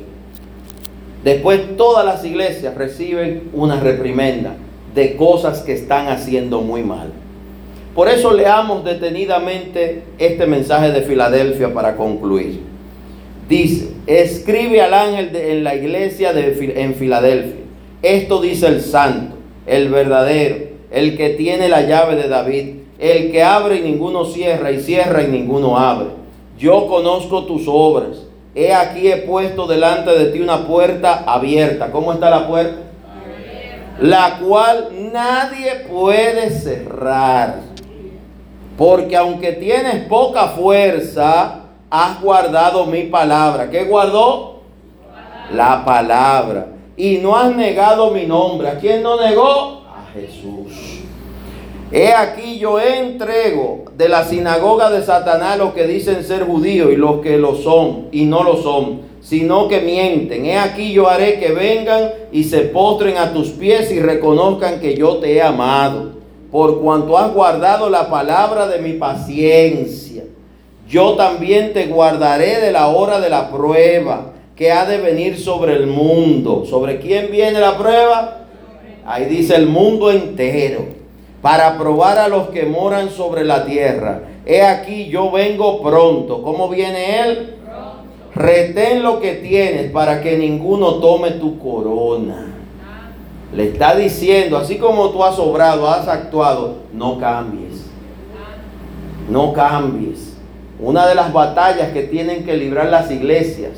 Después todas las iglesias reciben una reprimenda de cosas que están haciendo muy mal. Por eso leamos detenidamente este mensaje de Filadelfia para concluir. Dice, escribe al ángel en la iglesia de, en Filadelfia. Esto dice el santo, el verdadero, el que tiene la llave de David, el que abre y ninguno cierra y cierra y ninguno abre. Yo conozco tus obras He aquí he puesto delante de ti una puerta abierta. ¿Cómo está la puerta? La cual nadie puede cerrar. Porque aunque tienes poca fuerza, has guardado mi palabra. ¿Qué guardó? La palabra. Y no has negado mi nombre. ¿A quién no negó? A Jesús. He aquí yo entrego de la sinagoga de Satanás los que dicen ser judíos y los que lo son y no lo son, sino que mienten. He aquí yo haré que vengan y se postren a tus pies y reconozcan que yo te he amado, por cuanto has guardado la palabra de mi paciencia. Yo también te guardaré de la hora de la prueba que ha de venir sobre el mundo. ¿Sobre quién viene la prueba? Ahí dice el mundo entero para probar a los que moran sobre la tierra. He aquí yo vengo pronto. ¿Cómo viene Él? Retén lo que tienes para que ninguno tome tu corona. Le está diciendo, así como tú has obrado, has actuado, no cambies. No cambies. Una de las batallas que tienen que librar las iglesias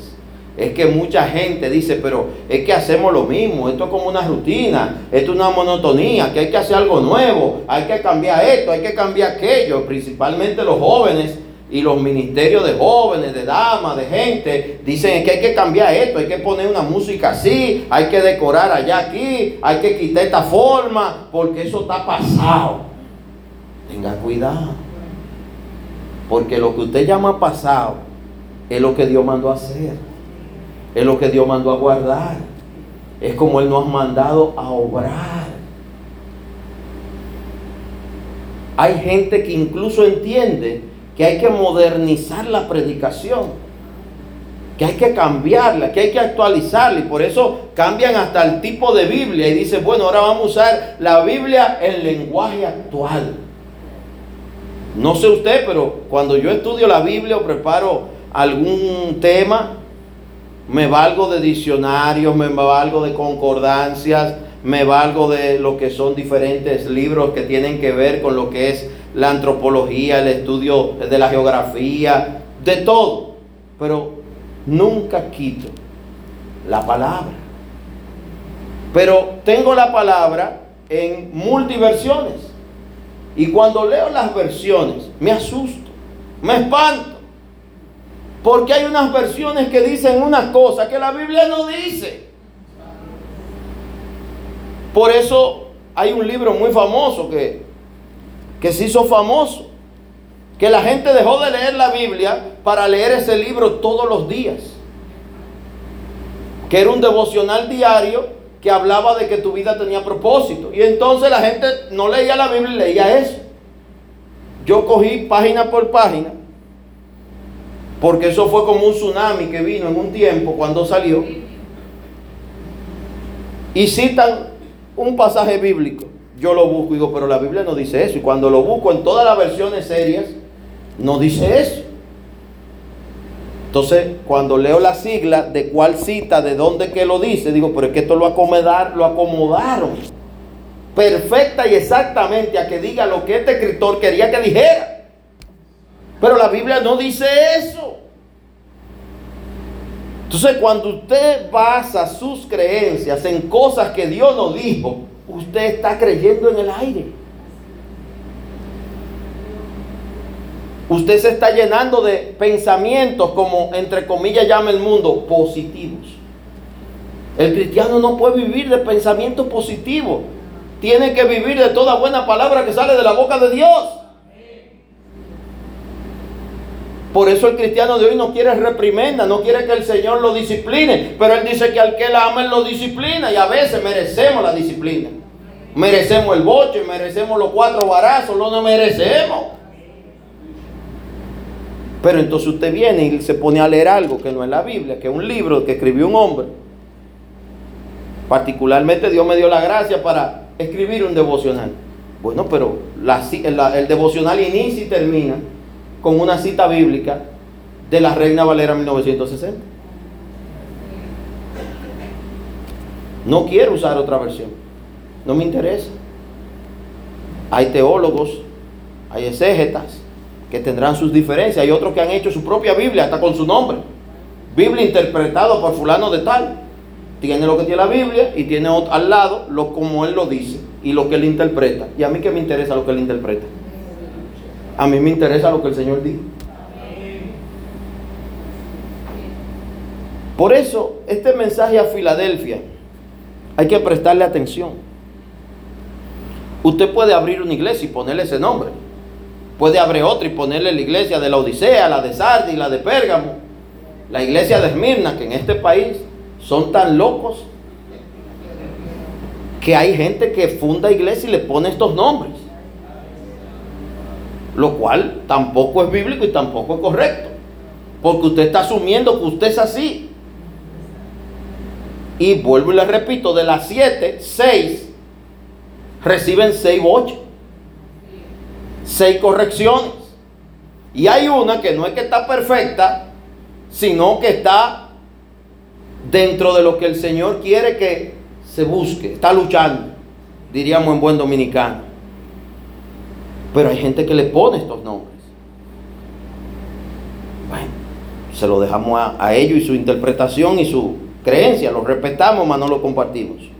es que mucha gente dice, pero es que hacemos lo mismo, esto es como una rutina, esto es una monotonía, que hay que hacer algo nuevo, hay que cambiar esto, hay que cambiar aquello, principalmente los jóvenes y los ministerios de jóvenes, de damas, de gente, dicen que hay que cambiar esto, hay que poner una música así, hay que decorar allá aquí, hay que quitar esta forma, porque eso está pasado. Tenga cuidado, porque lo que usted llama pasado es lo que Dios mandó a hacer, es lo que Dios mandó a guardar, es como Él nos ha mandado a obrar. Hay gente que incluso entiende que hay que modernizar la predicación, que hay que cambiarla, que hay que actualizarla y por eso cambian hasta el tipo de Biblia y dicen, bueno, ahora vamos a usar la Biblia en lenguaje actual. No sé usted, pero cuando yo estudio la Biblia o preparo algún tema, me valgo de diccionarios, me valgo de concordancias, me valgo de lo que son diferentes libros que tienen que ver con lo que es la antropología, el estudio de la geografía, de todo. Pero nunca quito la palabra. Pero tengo la palabra en multiversiones. Y cuando leo las versiones, me asusto, me espanto. Porque hay unas versiones que dicen una cosa que la Biblia no dice. Por eso hay un libro muy famoso que que se hizo famoso, que la gente dejó de leer la Biblia para leer ese libro todos los días, que era un devocional diario que hablaba de que tu vida tenía propósito. Y entonces la gente no leía la Biblia leía eso. Yo cogí página por página, porque eso fue como un tsunami que vino en un tiempo cuando salió, y citan un pasaje bíblico yo lo busco y digo, pero la Biblia no dice eso. Y cuando lo busco en todas las versiones serias, no dice eso. Entonces, cuando leo la sigla de cuál cita, de dónde que lo dice, digo, pero es que esto lo, lo acomodaron perfecta y exactamente a que diga lo que este escritor quería que dijera. Pero la Biblia no dice eso. Entonces, cuando usted basa sus creencias en cosas que Dios no dijo, usted está creyendo en el aire. Usted se está llenando de pensamientos como, entre comillas, llama el mundo, positivos. El cristiano no puede vivir de pensamientos positivos. Tiene que vivir de toda buena palabra que sale de la boca de Dios. Por eso el cristiano de hoy no quiere reprimenda, no quiere que el Señor lo discipline. Pero Él dice que al que la ama, Él lo disciplina. Y a veces merecemos la disciplina. Merecemos el boche, merecemos los cuatro barazos, no merecemos. Pero entonces usted viene y se pone a leer algo que no es la Biblia, que es un libro que escribió un hombre. Particularmente Dios me dio la gracia para escribir un devocional. Bueno, pero el devocional inicia y termina con una cita bíblica de la Reina Valera 1960. No quiero usar otra versión. No me interesa. Hay teólogos, hay exégetas que tendrán sus diferencias. Hay otros que han hecho su propia Biblia, hasta con su nombre. Biblia interpretada por fulano de tal. Tiene lo que tiene la Biblia y tiene al lado lo como él lo dice y lo que él interpreta. Y a mí que me interesa lo que él interpreta. A mí me interesa lo que el Señor dijo. Por eso, este mensaje a Filadelfia hay que prestarle atención. Usted puede abrir una iglesia y ponerle ese nombre. Puede abrir otra y ponerle la iglesia de la Odisea, la de Sardi, la de Pérgamo, la iglesia de Esmirna, que en este país son tan locos que hay gente que funda iglesia y le pone estos nombres. Lo cual tampoco es bíblico y tampoco es correcto. Porque usted está asumiendo que usted es así. Y vuelvo y le repito, de las siete, seis reciben seis boches. seis correcciones. Y hay una que no es que está perfecta, sino que está dentro de lo que el Señor quiere que se busque, está luchando, diríamos en buen dominicano. Pero hay gente que le pone estos nombres. Bueno, se lo dejamos a, a ellos y su interpretación y su creencia, lo respetamos, mas no lo compartimos.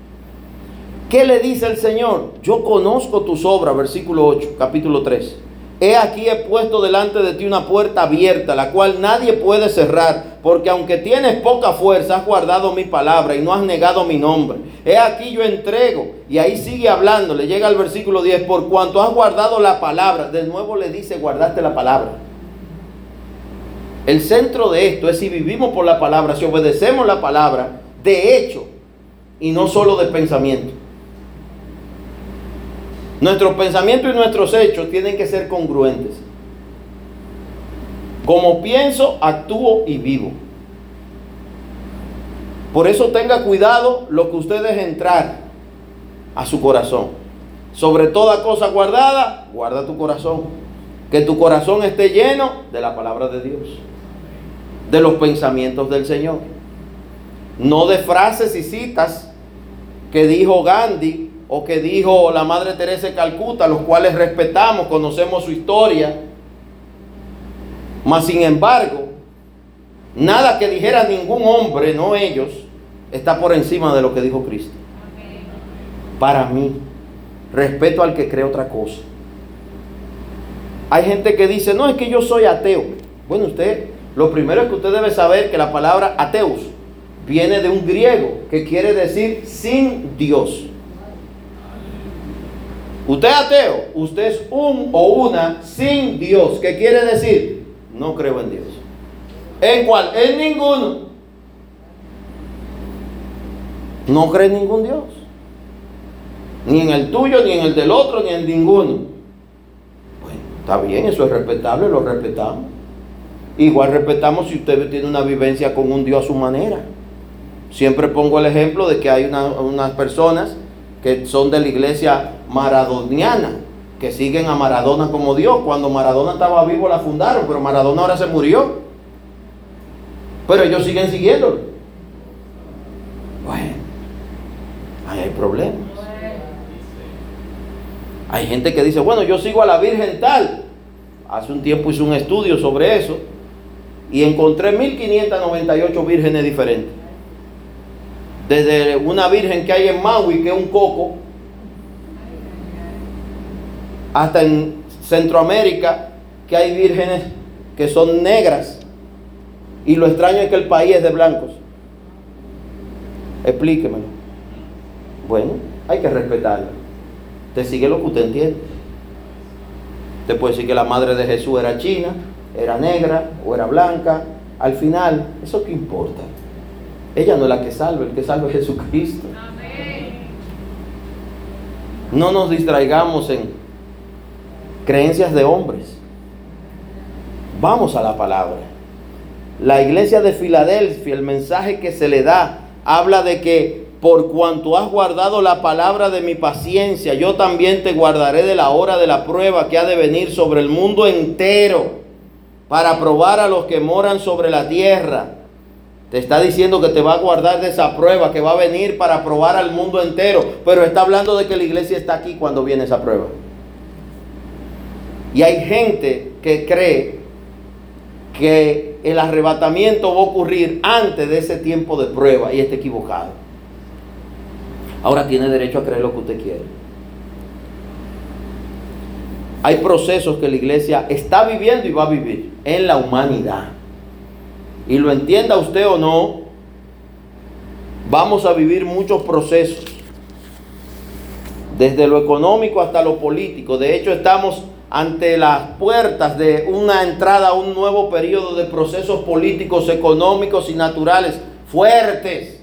¿Qué le dice el Señor? Yo conozco tus obras, versículo 8, capítulo 3. He aquí he puesto delante de ti una puerta abierta, la cual nadie puede cerrar, porque aunque tienes poca fuerza, has guardado mi palabra y no has negado mi nombre. He aquí yo entrego, y ahí sigue hablando, le llega al versículo 10, por cuanto has guardado la palabra, de nuevo le dice, guardaste la palabra. El centro de esto es si vivimos por la palabra, si obedecemos la palabra, de hecho, y no solo de pensamiento. Nuestros pensamientos y nuestros hechos tienen que ser congruentes. Como pienso, actúo y vivo. Por eso tenga cuidado lo que usted deje entrar a su corazón. Sobre toda cosa guardada, guarda tu corazón. Que tu corazón esté lleno de la palabra de Dios. De los pensamientos del Señor. No de frases y citas que dijo Gandhi o que dijo la Madre Teresa de Calcuta, los cuales respetamos, conocemos su historia. Mas sin embargo, nada que dijera ningún hombre, no ellos, está por encima de lo que dijo Cristo. Para mí, respeto al que cree otra cosa. Hay gente que dice, no, es que yo soy ateo. Bueno, usted, lo primero es que usted debe saber que la palabra ateus viene de un griego que quiere decir sin Dios. Usted es ateo, usted es un o una sin Dios. ¿Qué quiere decir? No creo en Dios. ¿En cuál? En ninguno. No cree en ningún Dios. Ni en el tuyo, ni en el del otro, ni en ninguno. Bueno, está bien, eso es respetable, lo respetamos. Igual respetamos si usted tiene una vivencia con un Dios a su manera. Siempre pongo el ejemplo de que hay unas personas que son de la iglesia maradoniana, que siguen a Maradona como Dios. Cuando Maradona estaba vivo la fundaron, pero Maradona ahora se murió. Pero ellos siguen siguiéndolo. Bueno, ahí hay problemas. Hay gente que dice, bueno, yo sigo a la Virgen tal. Hace un tiempo hice un estudio sobre eso y encontré 1598 vírgenes diferentes. Desde una virgen que hay en Maui, que es un coco, hasta en Centroamérica, que hay vírgenes que son negras. Y lo extraño es que el país es de blancos. Explíquemelo. Bueno, hay que respetarlo. Te sigue lo que usted entiende. Usted puede decir que la madre de Jesús era china, era negra o era blanca. Al final, ¿eso qué importa? Ella no es la que salva, el que salva es Jesucristo. No nos distraigamos en creencias de hombres. Vamos a la palabra. La iglesia de Filadelfia, el mensaje que se le da, habla de que por cuanto has guardado la palabra de mi paciencia, yo también te guardaré de la hora de la prueba que ha de venir sobre el mundo entero para probar a los que moran sobre la tierra. Te está diciendo que te va a guardar de esa prueba que va a venir para probar al mundo entero, pero está hablando de que la iglesia está aquí cuando viene esa prueba. Y hay gente que cree que el arrebatamiento va a ocurrir antes de ese tiempo de prueba y está equivocado. Ahora tiene derecho a creer lo que usted quiere. Hay procesos que la iglesia está viviendo y va a vivir en la humanidad. Y lo entienda usted o no, vamos a vivir muchos procesos. Desde lo económico hasta lo político. De hecho, estamos ante las puertas de una entrada a un nuevo periodo de procesos políticos, económicos y naturales fuertes,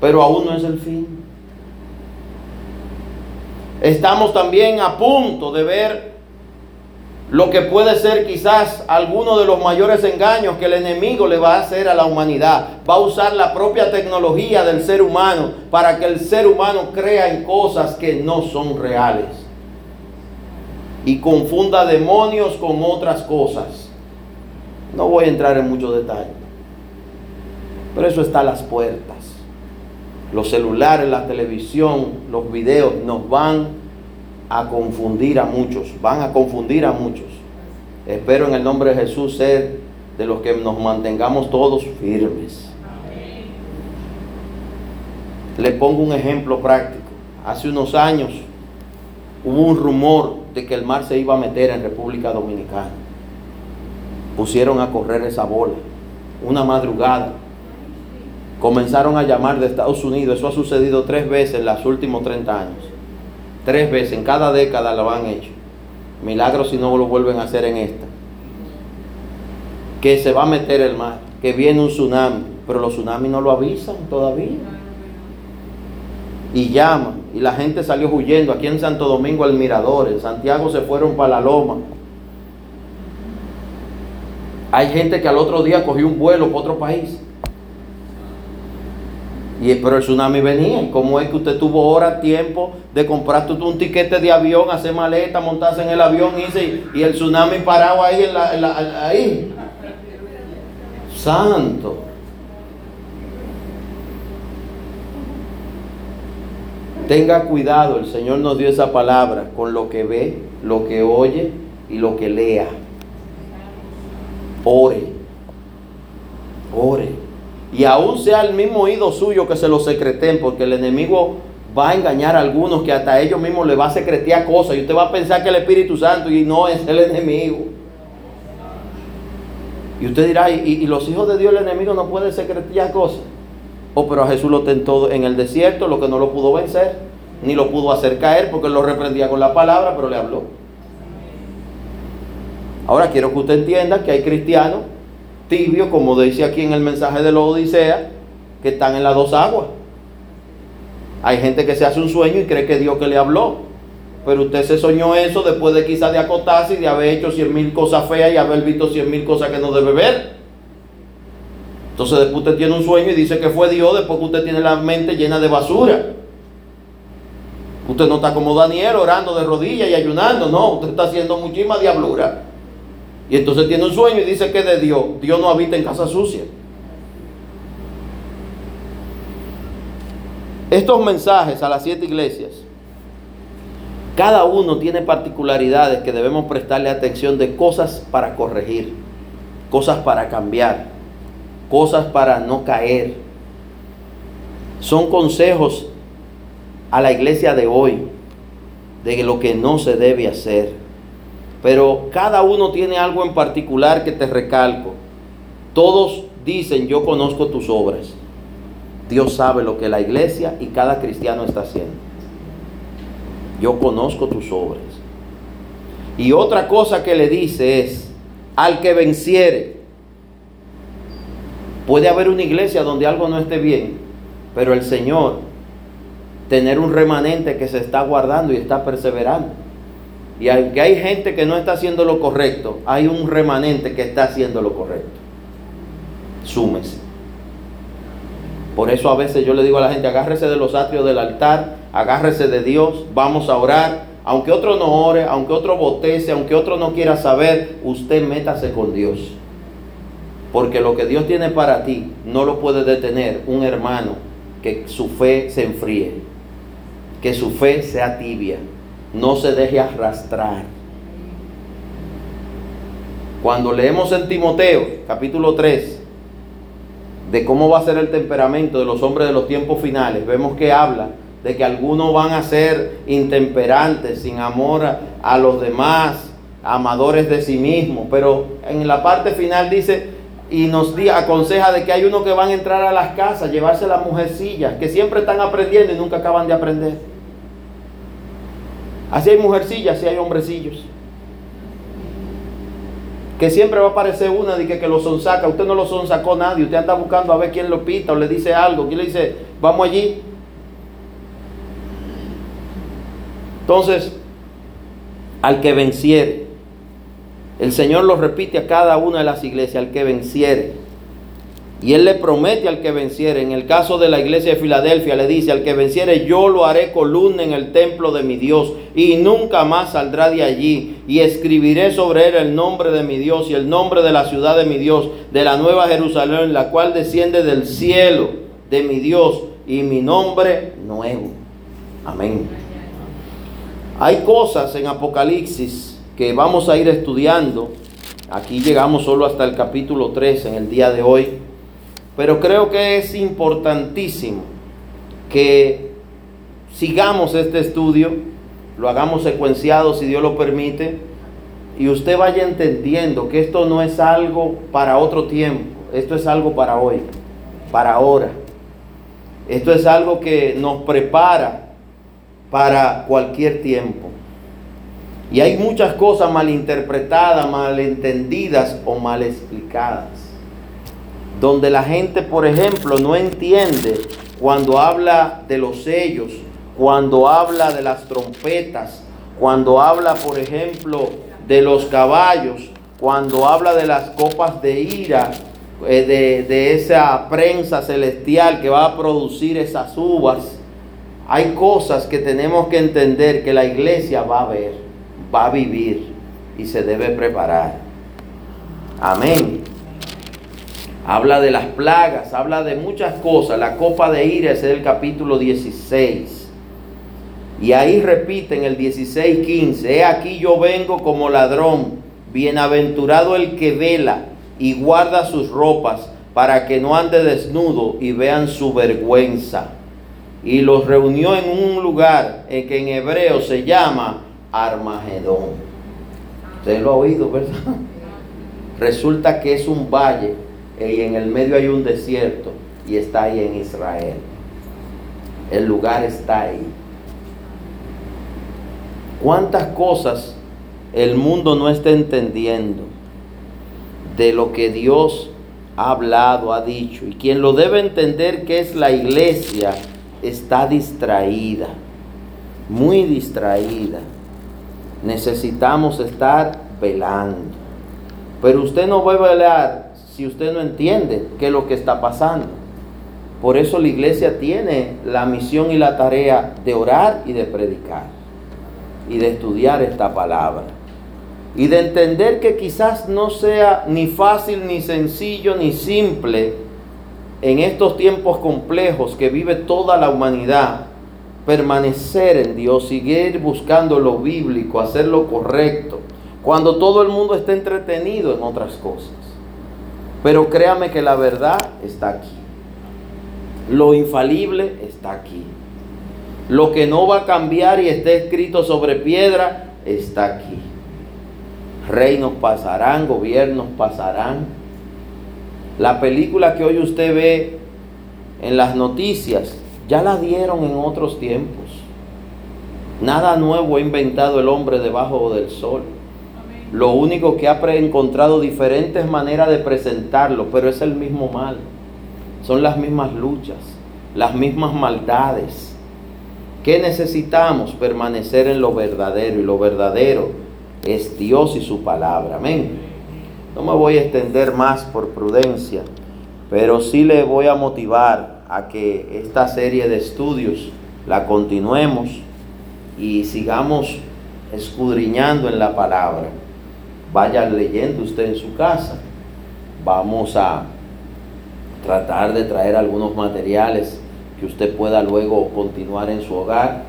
pero aún no es el fin. Estamos también a punto de ver lo que puede ser quizás alguno de los mayores engaños que el enemigo le va a hacer a la humanidad. Va a usar la propia tecnología del ser humano para que el ser humano crea en cosas que no son reales. Y confunda demonios con otras cosas. No voy a entrar en muchos detalles, pero eso está a las puertas. Los celulares, la televisión, los videos nos van a confundir a muchos, van a confundir a muchos. Espero en el nombre de Jesús ser de los que nos mantengamos todos firmes. Le pongo un ejemplo práctico. Hace unos años hubo un rumor de que el mar se iba a meter en República Dominicana. Pusieron a correr esa bola. Una madrugada. Comenzaron a llamar de Estados Unidos. Eso ha sucedido tres veces en los últimos 30 años. Tres veces. En cada década lo han hecho. Milagros si no lo vuelven a hacer en esta. Que se va a meter el mar. Que viene un tsunami. Pero los tsunamis no lo avisan todavía. Y llaman y la gente salió huyendo. Aquí en Santo Domingo al Mirador, en Santiago se fueron para la Loma. Hay gente que al otro día cogió un vuelo para otro país. Y, pero el tsunami venía. ¿Cómo es que usted tuvo hora, tiempo de comprar un tiquete de avión, hacer maleta, montarse en el avión y, y el tsunami parado ahí, en la, ahí? Santo. Tenga cuidado, el Señor nos dio esa palabra con lo que ve, lo que oye y lo que lea. Ore. Ore. Y aún sea el mismo oído suyo que se lo secreten, porque el enemigo va a engañar a algunos que hasta ellos mismos le va a secretear cosas. Y usted va a pensar que el Espíritu Santo y no es el enemigo. Y usted dirá, ¿y, los hijos de Dios el enemigo no puede secretear cosas? Oh, pero a Jesús lo tentó en el desierto, lo que no lo pudo vencer, ni lo pudo hacer caer porque lo reprendía con la palabra, pero le habló. Ahora quiero que usted entienda que hay cristianos tibios, como dice aquí en el mensaje de la Odisea, que están en las dos aguas. Hay gente que se hace un sueño y cree que Dios que le habló. Pero usted se soñó eso después de quizás de acotarse y de haber hecho cien mil cosas feas y haber visto cien mil cosas que no debe ver. Entonces después usted tiene un sueño y dice que fue Dios, después usted tiene la mente llena de basura. Usted no está como Daniel orando de rodillas y ayunando, no, usted está haciendo muchísima diablura. Y entonces tiene un sueño y dice que de Dios, Dios no habita en casa sucia. Estos mensajes a las siete iglesias, cada uno tiene particularidades que debemos prestarle atención de cosas para corregir, cosas para cambiar cosas para no caer. Son consejos a la iglesia de hoy de lo que no se debe hacer. Pero cada uno tiene algo en particular que te recalco. Todos dicen, yo conozco tus obras. Dios sabe lo que la iglesia y cada cristiano está haciendo. Yo conozco tus obras. Y otra cosa que le dice es, al que venciere, Puede haber una iglesia donde algo no esté bien, pero el Señor tener un remanente que se está guardando y está perseverando. Y aunque hay gente que no está haciendo lo correcto, hay un remanente que está haciendo lo correcto. Súmese. Por eso a veces yo le digo a la gente, agárrese de los atrios del altar, agárrese de Dios, vamos a orar. Aunque otro no ore, aunque otro botece, aunque otro no quiera saber, usted métase con Dios. Porque lo que Dios tiene para ti no lo puede detener un hermano que su fe se enfríe, que su fe sea tibia, no se deje arrastrar. Cuando leemos en Timoteo, capítulo 3, de cómo va a ser el temperamento de los hombres de los tiempos finales, vemos que habla de que algunos van a ser intemperantes, sin amor a, a los demás, amadores de sí mismos, pero en la parte final dice, y nos aconseja de que hay unos que van a entrar a las casas, llevarse las mujercillas, que siempre están aprendiendo y nunca acaban de aprender. Así hay mujercillas, así hay hombrecillos. Que siempre va a aparecer una de que, que lo sonsaca. Usted no lo sonsacó nadie. Usted anda buscando a ver quién lo pita o le dice algo. ¿Quién le dice, vamos allí? Entonces, al que venciere, el Señor lo repite a cada una de las iglesias, al que venciere. Y él le promete al que venciere. En el caso de la iglesia de Filadelfia le dice, al que venciere yo lo haré columna en el templo de mi Dios y nunca más saldrá de allí. Y escribiré sobre él el nombre de mi Dios y el nombre de la ciudad de mi Dios, de la nueva Jerusalén, la cual desciende del cielo de mi Dios y mi nombre nuevo. Amén. Hay cosas en Apocalipsis que vamos a ir estudiando. Aquí llegamos solo hasta el capítulo 3 en el día de hoy pero creo que es importantísimo que sigamos este estudio, lo hagamos secuenciado si Dios lo permite, y usted vaya entendiendo que esto no es algo para otro tiempo, esto es algo para hoy, para ahora. Esto es algo que nos prepara para cualquier tiempo. Y hay muchas cosas malinterpretadas, malentendidas o mal explicadas donde la gente, por ejemplo, no entiende cuando habla de los sellos, cuando habla de las trompetas, cuando habla, por ejemplo, de los caballos, cuando habla de las copas de ira, eh, de, de esa prensa celestial que va a producir esas uvas. Hay cosas que tenemos que entender que la iglesia va a ver, va a vivir y se debe preparar. Amén habla de las plagas, habla de muchas cosas. La copa de ira es el capítulo 16. Y ahí repite en el 16, 15, he aquí yo vengo como ladrón, bienaventurado el que vela y guarda sus ropas para que no ande desnudo y vean su vergüenza. Y los reunió en un lugar que en hebreo se llama Armagedón. Usted lo ha oído, ¿verdad? Resulta que es un valle y en el medio hay un desierto y está ahí en Israel. El lugar está ahí. ¿Cuántas cosas el mundo no está entendiendo de lo que Dios ha hablado, ha dicho? Y quien lo debe entender que es la iglesia está distraída, muy distraída. Necesitamos estar velando. Pero usted no va a velar si usted no entiende qué es lo que está pasando. Por eso la iglesia tiene la misión y la tarea de orar y de predicar y de estudiar esta palabra. Y de entender que quizás no sea ni fácil, ni sencillo, ni simple en estos tiempos complejos que vive toda la humanidad, permanecer en Dios, seguir buscando lo bíblico, hacer lo correcto, cuando todo el mundo está entretenido en otras cosas. Pero créame que la verdad está aquí. Lo infalible está aquí. Lo que no va a cambiar y está escrito sobre piedra está aquí. Reinos pasarán, gobiernos pasarán. La película que hoy usted ve en las noticias ya la dieron en otros tiempos. Nada nuevo ha inventado el hombre debajo del sol. Lo único que ha encontrado diferentes maneras de presentarlo, pero es el mismo mal. Son las mismas luchas, las mismas maldades. ¿Qué necesitamos? Permanecer en lo verdadero y lo verdadero es Dios y su palabra. Amén. No me voy a extender más por prudencia, pero sí le voy a motivar a que esta serie de estudios la continuemos y sigamos escudriñando en la palabra vaya leyendo usted en su casa. Vamos a tratar de traer algunos materiales que usted pueda luego continuar en su hogar.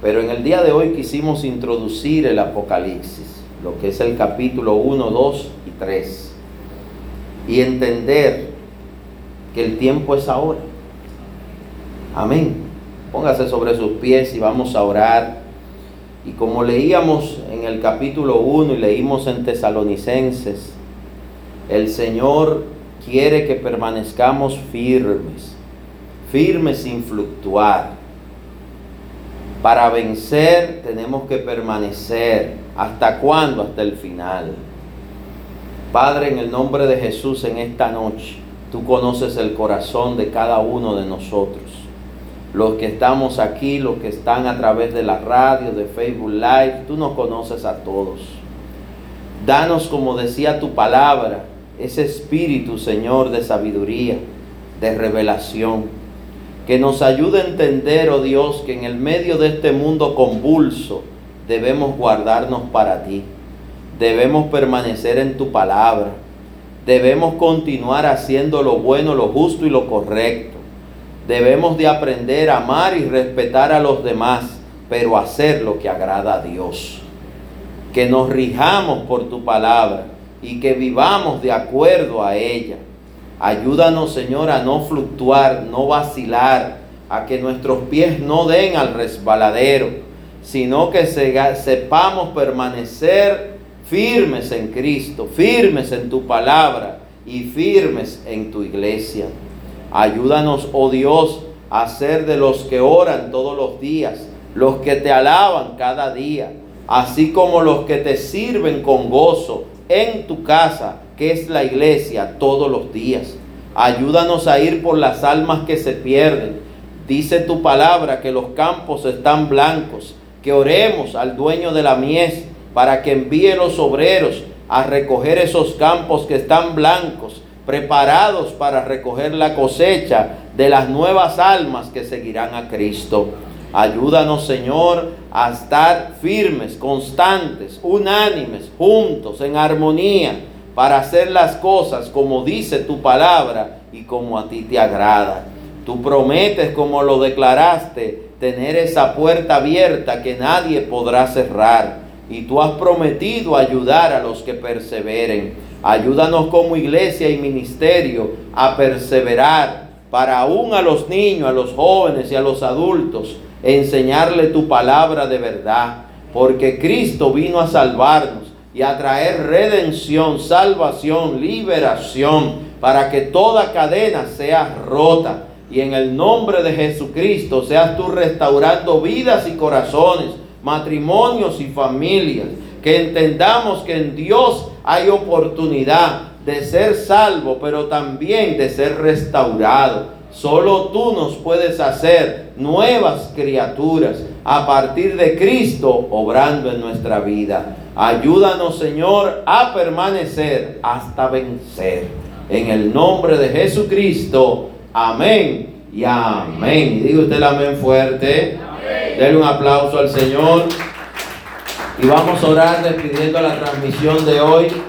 Pero en el día de hoy quisimos introducir el Apocalipsis, lo que es el capítulo 1, 2 y 3. Y entender que el tiempo es ahora. Amén. Póngase sobre sus pies y vamos a orar y como leíamos en el capítulo 1 y leímos en Tesalonicenses, el Señor quiere que permanezcamos firmes, firmes sin fluctuar. Para vencer tenemos que permanecer. ¿Hasta cuándo? Hasta el final. Padre, en el nombre de Jesús en esta noche, tú conoces el corazón de cada uno de nosotros los que estamos aquí, los que están a través de la radio, de Facebook Live, tú nos conoces a todos. Danos, como decía tu palabra, ese espíritu, Señor, de sabiduría, de revelación, que nos ayude a entender, oh Dios, que en el medio de este mundo convulso debemos guardarnos para ti, debemos permanecer en tu palabra, debemos continuar haciendo lo bueno, lo justo y lo correcto. Debemos de aprender a amar y respetar a los demás, pero hacer lo que agrada a Dios. Que nos rijamos por tu palabra y que vivamos de acuerdo a ella. Ayúdanos, Señor, a no fluctuar, no vacilar, a que nuestros pies no den al resbaladero, sino que sepamos permanecer firmes en Cristo, firmes en tu palabra y firmes en tu iglesia. Ayúdanos, oh Dios, a ser de los que oran todos los días, los que te alaban cada día, así como los que te sirven con gozo en tu casa, que es la iglesia, todos los días. Ayúdanos a ir por las almas que se pierden. Dice tu palabra que los campos están blancos, que oremos al dueño de la mies para que envíe los obreros a recoger esos campos que están blancos, preparados para recoger la cosecha de las nuevas almas que seguirán a Cristo. Ayúdanos, Señor, a estar firmes, constantes, unánimes, juntos, en armonía, para hacer las cosas como dice tu palabra y como a ti te agrada. Tú prometes, como lo declaraste, tener esa puerta abierta que nadie podrá cerrar. Y tú has prometido ayudar a los que perseveren. Ayúdanos como iglesia y ministerio a perseverar para aún a los niños, a los jóvenes y a los adultos enseñarle tu palabra de verdad, porque Cristo vino a salvarnos y a traer redención, salvación, liberación, para que toda cadena sea rota. Y en el nombre de Jesucristo seas tú restaurando vidas y corazones, matrimonios y familias. Que entendamos que en Dios hay oportunidad de ser salvo, pero también de ser restaurado Solo tú nos puedes hacer nuevas criaturas a partir de Cristo obrando en nuestra vida. Ayúdanos, Señor, a permanecer hasta vencer. En el nombre de Jesucristo. Amén y amén. Diga usted el amén fuerte. Denle un aplauso al Señor. Y vamos a orar despidiendo la transmisión de hoy.